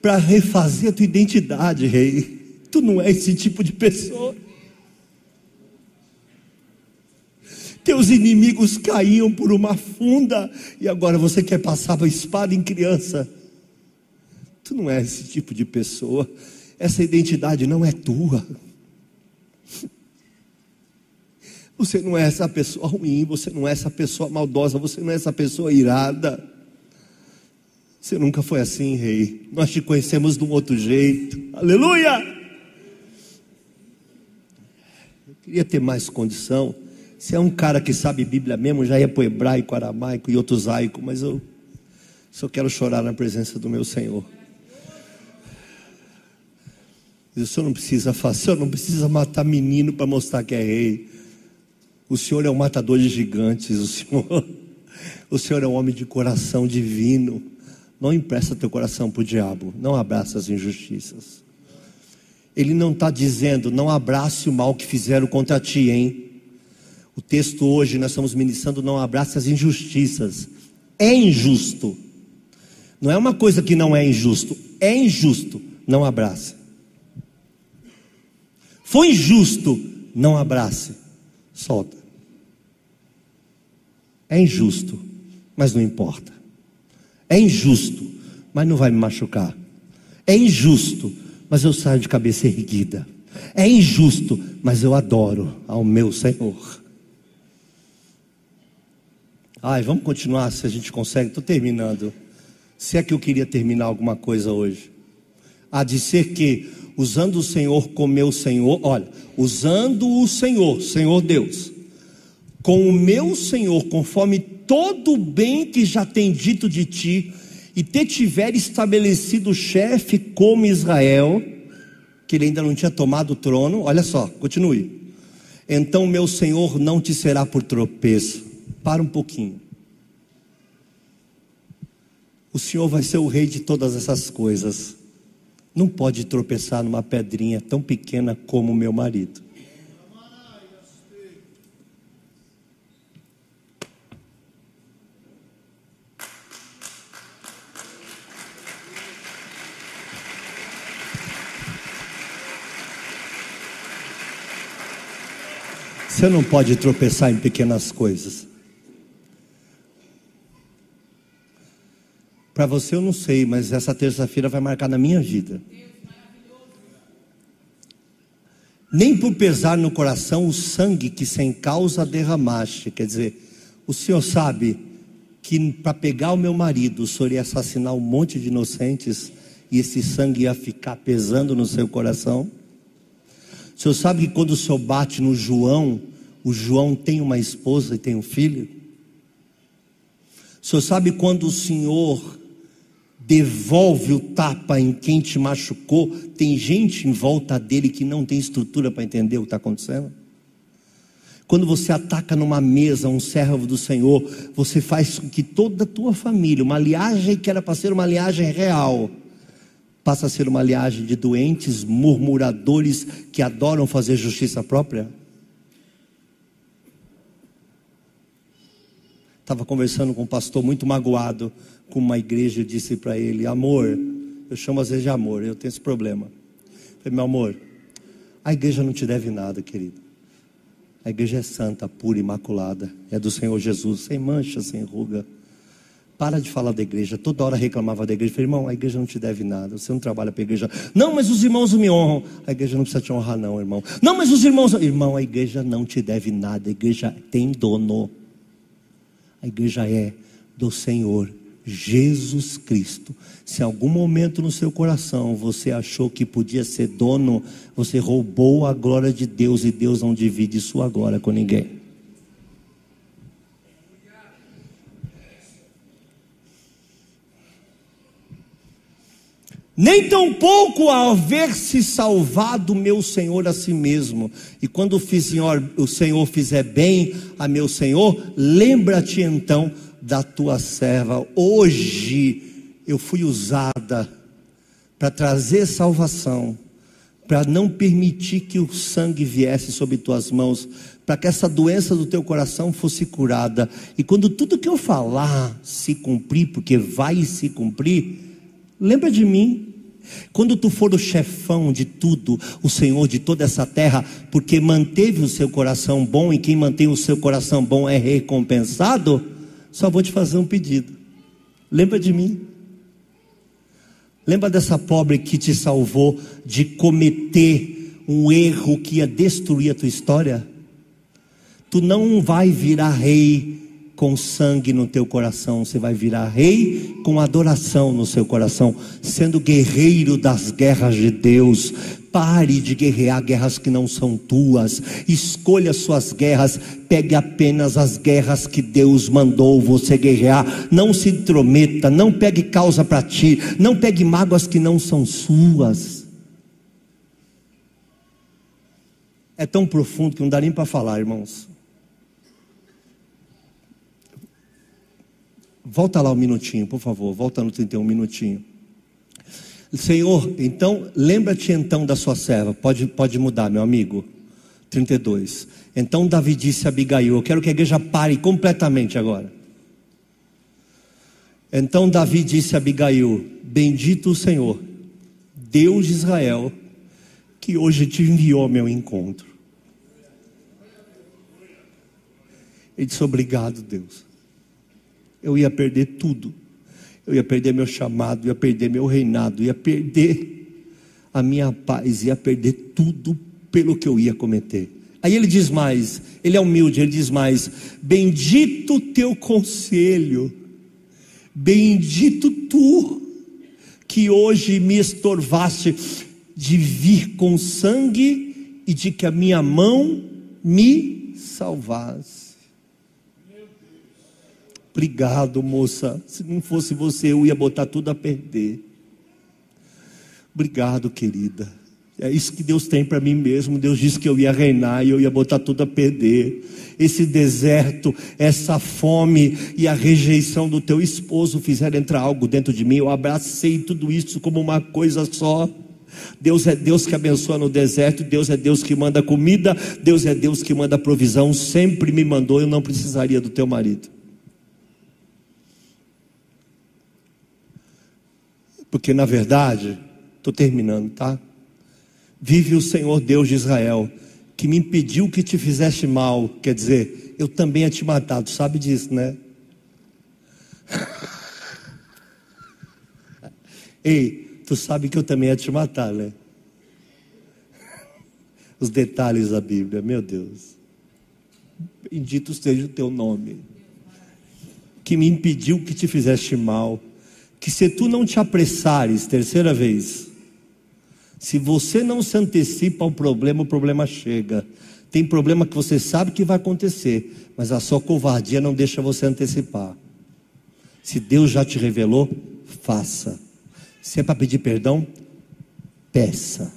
para refazer a tua identidade, rei. Tu não é esse tipo de pessoa. Teus inimigos caíam por uma funda e agora você quer passar a espada em criança. Tu não é esse tipo de pessoa. Essa identidade não é tua. Você não é essa pessoa ruim, você não é essa pessoa maldosa, você não é essa pessoa irada. Você nunca foi assim, rei. Nós te conhecemos de um outro jeito. Aleluia! Eu queria ter mais condição. Se é um cara que sabe Bíblia mesmo, já ia para o hebraico, aramaico e outosaico, mas eu só quero chorar na presença do meu Senhor. O senhor não precisa fazer, o senhor não precisa matar menino para mostrar que é rei. O senhor é um matador de gigantes, o senhor, o senhor é um homem de coração divino. Não empresta teu coração para o diabo, não abraça as injustiças. Ele não está dizendo, não abrace o mal que fizeram contra ti, hein? O texto hoje nós estamos ministrando, não abrace as injustiças. É injusto. Não é uma coisa que não é injusto, é injusto, não abrace. Foi injusto, não abrace, solta. É injusto, mas não importa. É injusto, mas não vai me machucar. É injusto, mas eu saio de cabeça erguida. É injusto, mas eu adoro ao meu Senhor. Ai, vamos continuar se a gente consegue. Estou terminando. Se é que eu queria terminar alguma coisa hoje. De ser que usando o Senhor como meu Senhor, olha, usando o Senhor, Senhor Deus, com o meu Senhor, conforme todo o bem que já tem dito de ti, e te tiver estabelecido chefe como Israel, que ele ainda não tinha tomado o trono, olha só, continue. Então meu Senhor não te será por tropeço. Para um pouquinho. O Senhor vai ser o rei de todas essas coisas não pode tropeçar numa pedrinha tão pequena como meu marido. Você não pode tropeçar em pequenas coisas. Para você eu não sei, mas essa terça-feira vai marcar na minha vida. Nem por pesar no coração o sangue que sem causa derramaste. Quer dizer, o senhor sabe que para pegar o meu marido, o senhor ia assassinar um monte de inocentes e esse sangue ia ficar pesando no seu coração? O senhor sabe que quando o senhor bate no João, o João tem uma esposa e tem um filho? O senhor sabe quando o senhor devolve o tapa em quem te machucou, tem gente em volta dele que não tem estrutura para entender o que está acontecendo. Quando você ataca numa mesa um servo do Senhor, você faz com que toda a tua família, uma liagem que era para ser uma liagem real, passa a ser uma liagem de doentes, murmuradores que adoram fazer justiça própria. Estava conversando com um pastor muito magoado com uma igreja, eu disse para ele: Amor, eu chamo às vezes de amor, eu tenho esse problema. Eu falei, meu amor, a igreja não te deve nada, querido. A igreja é santa, pura, imaculada. É do Senhor Jesus, sem mancha, sem ruga. Para de falar da igreja. Toda hora reclamava da igreja. Falei, irmão, a igreja não te deve nada. Você não trabalha para a igreja. Não, mas os irmãos me honram. A igreja não precisa te honrar, não, irmão. Não, mas os irmãos. Irmão, a igreja não te deve nada. A igreja tem dono. A igreja é do Senhor Jesus Cristo. Se em algum momento no seu coração você achou que podia ser dono, você roubou a glória de Deus e Deus não divide sua glória com ninguém. nem tampouco haver se salvado meu Senhor a si mesmo. E quando o Senhor, o Senhor fizer bem a meu Senhor, lembra-te então da tua serva. Hoje eu fui usada para trazer salvação, para não permitir que o sangue viesse sobre tuas mãos, para que essa doença do teu coração fosse curada. E quando tudo que eu falar se cumprir, porque vai se cumprir, lembra de mim quando tu for o chefão de tudo, o Senhor de toda essa terra, porque manteve o seu coração bom e quem mantém o seu coração bom é recompensado, só vou te fazer um pedido. Lembra de mim? Lembra dessa pobre que te salvou de cometer um erro que ia destruir a tua história? Tu não vai virar rei com sangue no teu coração, você vai virar rei com adoração no seu coração, sendo guerreiro das guerras de Deus. Pare de guerrear guerras que não são tuas, escolha suas guerras, pegue apenas as guerras que Deus mandou você guerrear. Não se intrometa, não pegue causa para ti, não pegue mágoas que não são suas. É tão profundo que não dá nem para falar, irmãos. Volta lá um minutinho, por favor. Volta no 31 um minutinho. Senhor, então, lembra-te então da sua serva. Pode, pode mudar, meu amigo. 32. Então Davi disse a Abigail: Eu quero que a igreja pare completamente agora. Então Davi disse a Abigail: Bendito o Senhor, Deus de Israel, que hoje te enviou ao meu encontro. Ele disse: Obrigado, Deus eu ia perder tudo. Eu ia perder meu chamado, ia perder meu reinado, ia perder a minha paz, ia perder tudo pelo que eu ia cometer. Aí ele diz mais, ele é humilde, ele diz mais: Bendito teu conselho, bendito tu, que hoje me estorvaste de vir com sangue e de que a minha mão me salvasse. Obrigado, moça. Se não fosse você, eu ia botar tudo a perder. Obrigado, querida. É isso que Deus tem para mim mesmo. Deus disse que eu ia reinar e eu ia botar tudo a perder. Esse deserto, essa fome e a rejeição do teu esposo fizeram entrar algo dentro de mim. Eu abracei tudo isso como uma coisa só. Deus é Deus que abençoa no deserto, Deus é Deus que manda comida, Deus é Deus que manda provisão. Sempre me mandou, eu não precisaria do teu marido. Porque na verdade, estou terminando, tá? Vive o Senhor Deus de Israel, que me impediu que te fizeste mal, quer dizer, eu também ia te matar, tu sabe disso, né? Ei, tu sabe que eu também ia te matar, né? Os detalhes da Bíblia, meu Deus. Bendito seja o teu nome, que me impediu que te fizeste mal que se tu não te apressares, terceira vez, se você não se antecipa ao problema, o problema chega. Tem problema que você sabe que vai acontecer, mas a sua covardia não deixa você antecipar. Se Deus já te revelou, faça. Se é para pedir perdão, peça.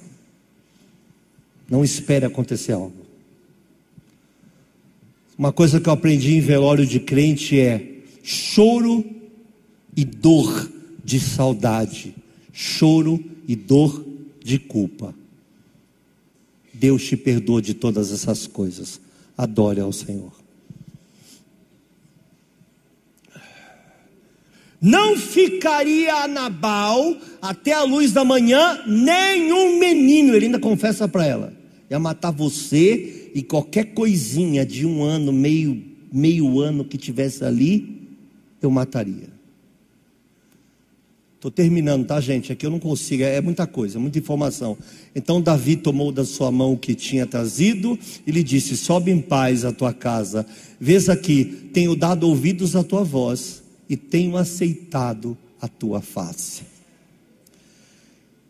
Não espere acontecer algo. Uma coisa que eu aprendi em velório de crente é choro e dor de saudade, choro e dor de culpa. Deus te perdoa de todas essas coisas. Adore ao Senhor. Não ficaria a Nabal até a luz da manhã nenhum menino. Ele ainda confessa para ela: ia matar você e qualquer coisinha de um ano, meio, meio ano que tivesse ali, eu mataria. Estou terminando, tá, gente? Aqui eu não consigo, é muita coisa, muita informação. Então Davi tomou da sua mão o que tinha trazido e lhe disse: Sobe em paz à tua casa. Vês aqui, tenho dado ouvidos à tua voz e tenho aceitado a tua face.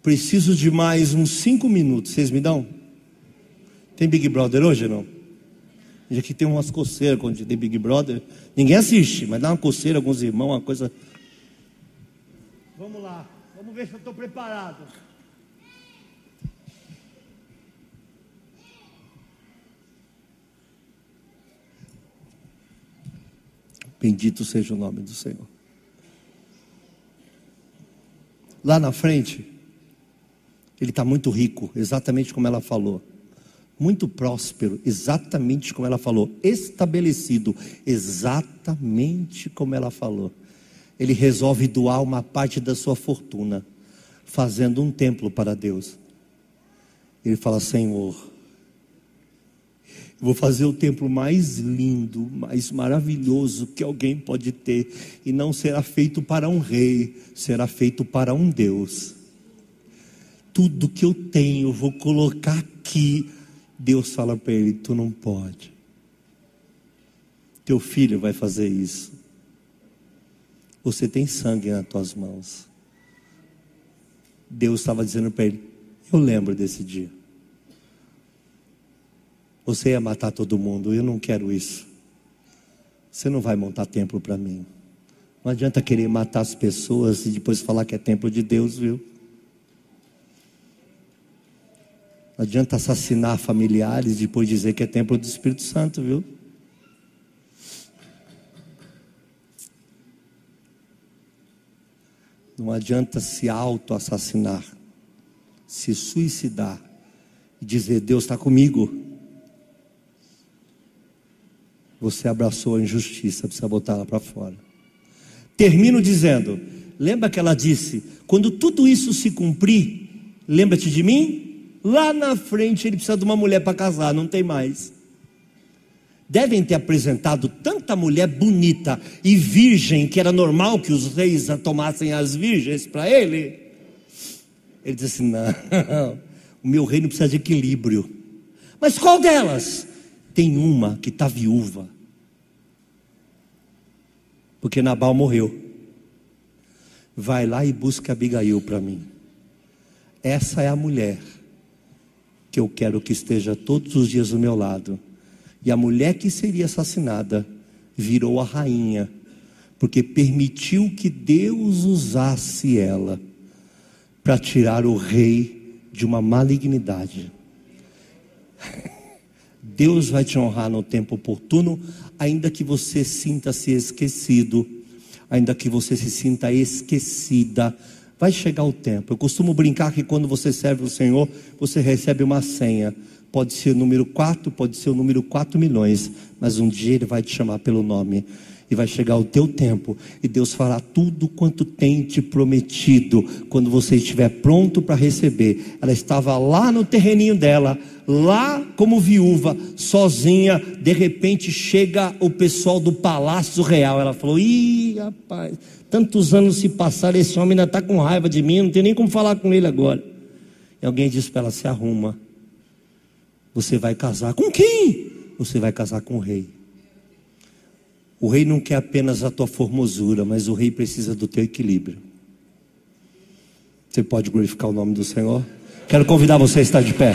Preciso de mais uns cinco minutos, vocês me dão? Tem Big Brother hoje não? Já que tem umas coceiras quando tem Big Brother. Ninguém assiste, mas dá uma coceira, alguns irmãos, uma coisa. Vamos lá, vamos ver se eu estou preparado. Bendito seja o nome do Senhor. Lá na frente, ele está muito rico, exatamente como ela falou. Muito próspero, exatamente como ela falou. Estabelecido, exatamente como ela falou. Ele resolve doar uma parte da sua fortuna, fazendo um templo para Deus. Ele fala: Senhor, Vou fazer o templo mais lindo, mais maravilhoso que alguém pode ter, e não será feito para um rei, será feito para um Deus. Tudo que eu tenho, vou colocar aqui. Deus fala para ele: Tu não pode. Teu filho vai fazer isso. Você tem sangue nas tuas mãos. Deus estava dizendo para ele: Eu lembro desse dia. Você ia matar todo mundo, eu não quero isso. Você não vai montar templo para mim. Não adianta querer matar as pessoas e depois falar que é templo de Deus, viu? Não adianta assassinar familiares e depois dizer que é templo do Espírito Santo, viu? Não adianta se auto-assassinar, se suicidar e dizer: Deus está comigo você abraçou a injustiça, precisa botar ela para fora. Termino dizendo: lembra que ela disse, quando tudo isso se cumprir, lembra-te de mim? Lá na frente ele precisa de uma mulher para casar, não tem mais. Devem ter apresentado tanta mulher bonita e virgem que era normal que os reis tomassem as virgens para ele. Ele disse não, o meu reino precisa de equilíbrio. Mas qual delas? Tem uma que está viúva porque Nabal morreu. Vai lá e busca Abigail para mim. Essa é a mulher que eu quero que esteja todos os dias do meu lado. E a mulher que seria assassinada virou a rainha, porque permitiu que Deus usasse ela para tirar o rei de uma malignidade. Deus vai te honrar no tempo oportuno, ainda que você sinta-se esquecido, ainda que você se sinta esquecida. Vai chegar o tempo. Eu costumo brincar que quando você serve o Senhor, você recebe uma senha. Pode ser o número 4, pode ser o número 4 milhões, mas um dia Ele vai te chamar pelo nome e vai chegar o teu tempo, e Deus fará tudo quanto tem te prometido, quando você estiver pronto para receber. Ela estava lá no terreninho dela, lá como viúva, sozinha, de repente chega o pessoal do Palácio Real. Ela falou: Ih, rapaz, tantos anos se passaram, esse homem ainda está com raiva de mim, não tem nem como falar com ele agora. E alguém disse para ela: Se arruma, você vai casar com quem? Você vai casar com o rei. O rei não quer apenas a tua formosura, mas o rei precisa do teu equilíbrio. Você pode glorificar o nome do Senhor? Quero convidar você a estar de pé.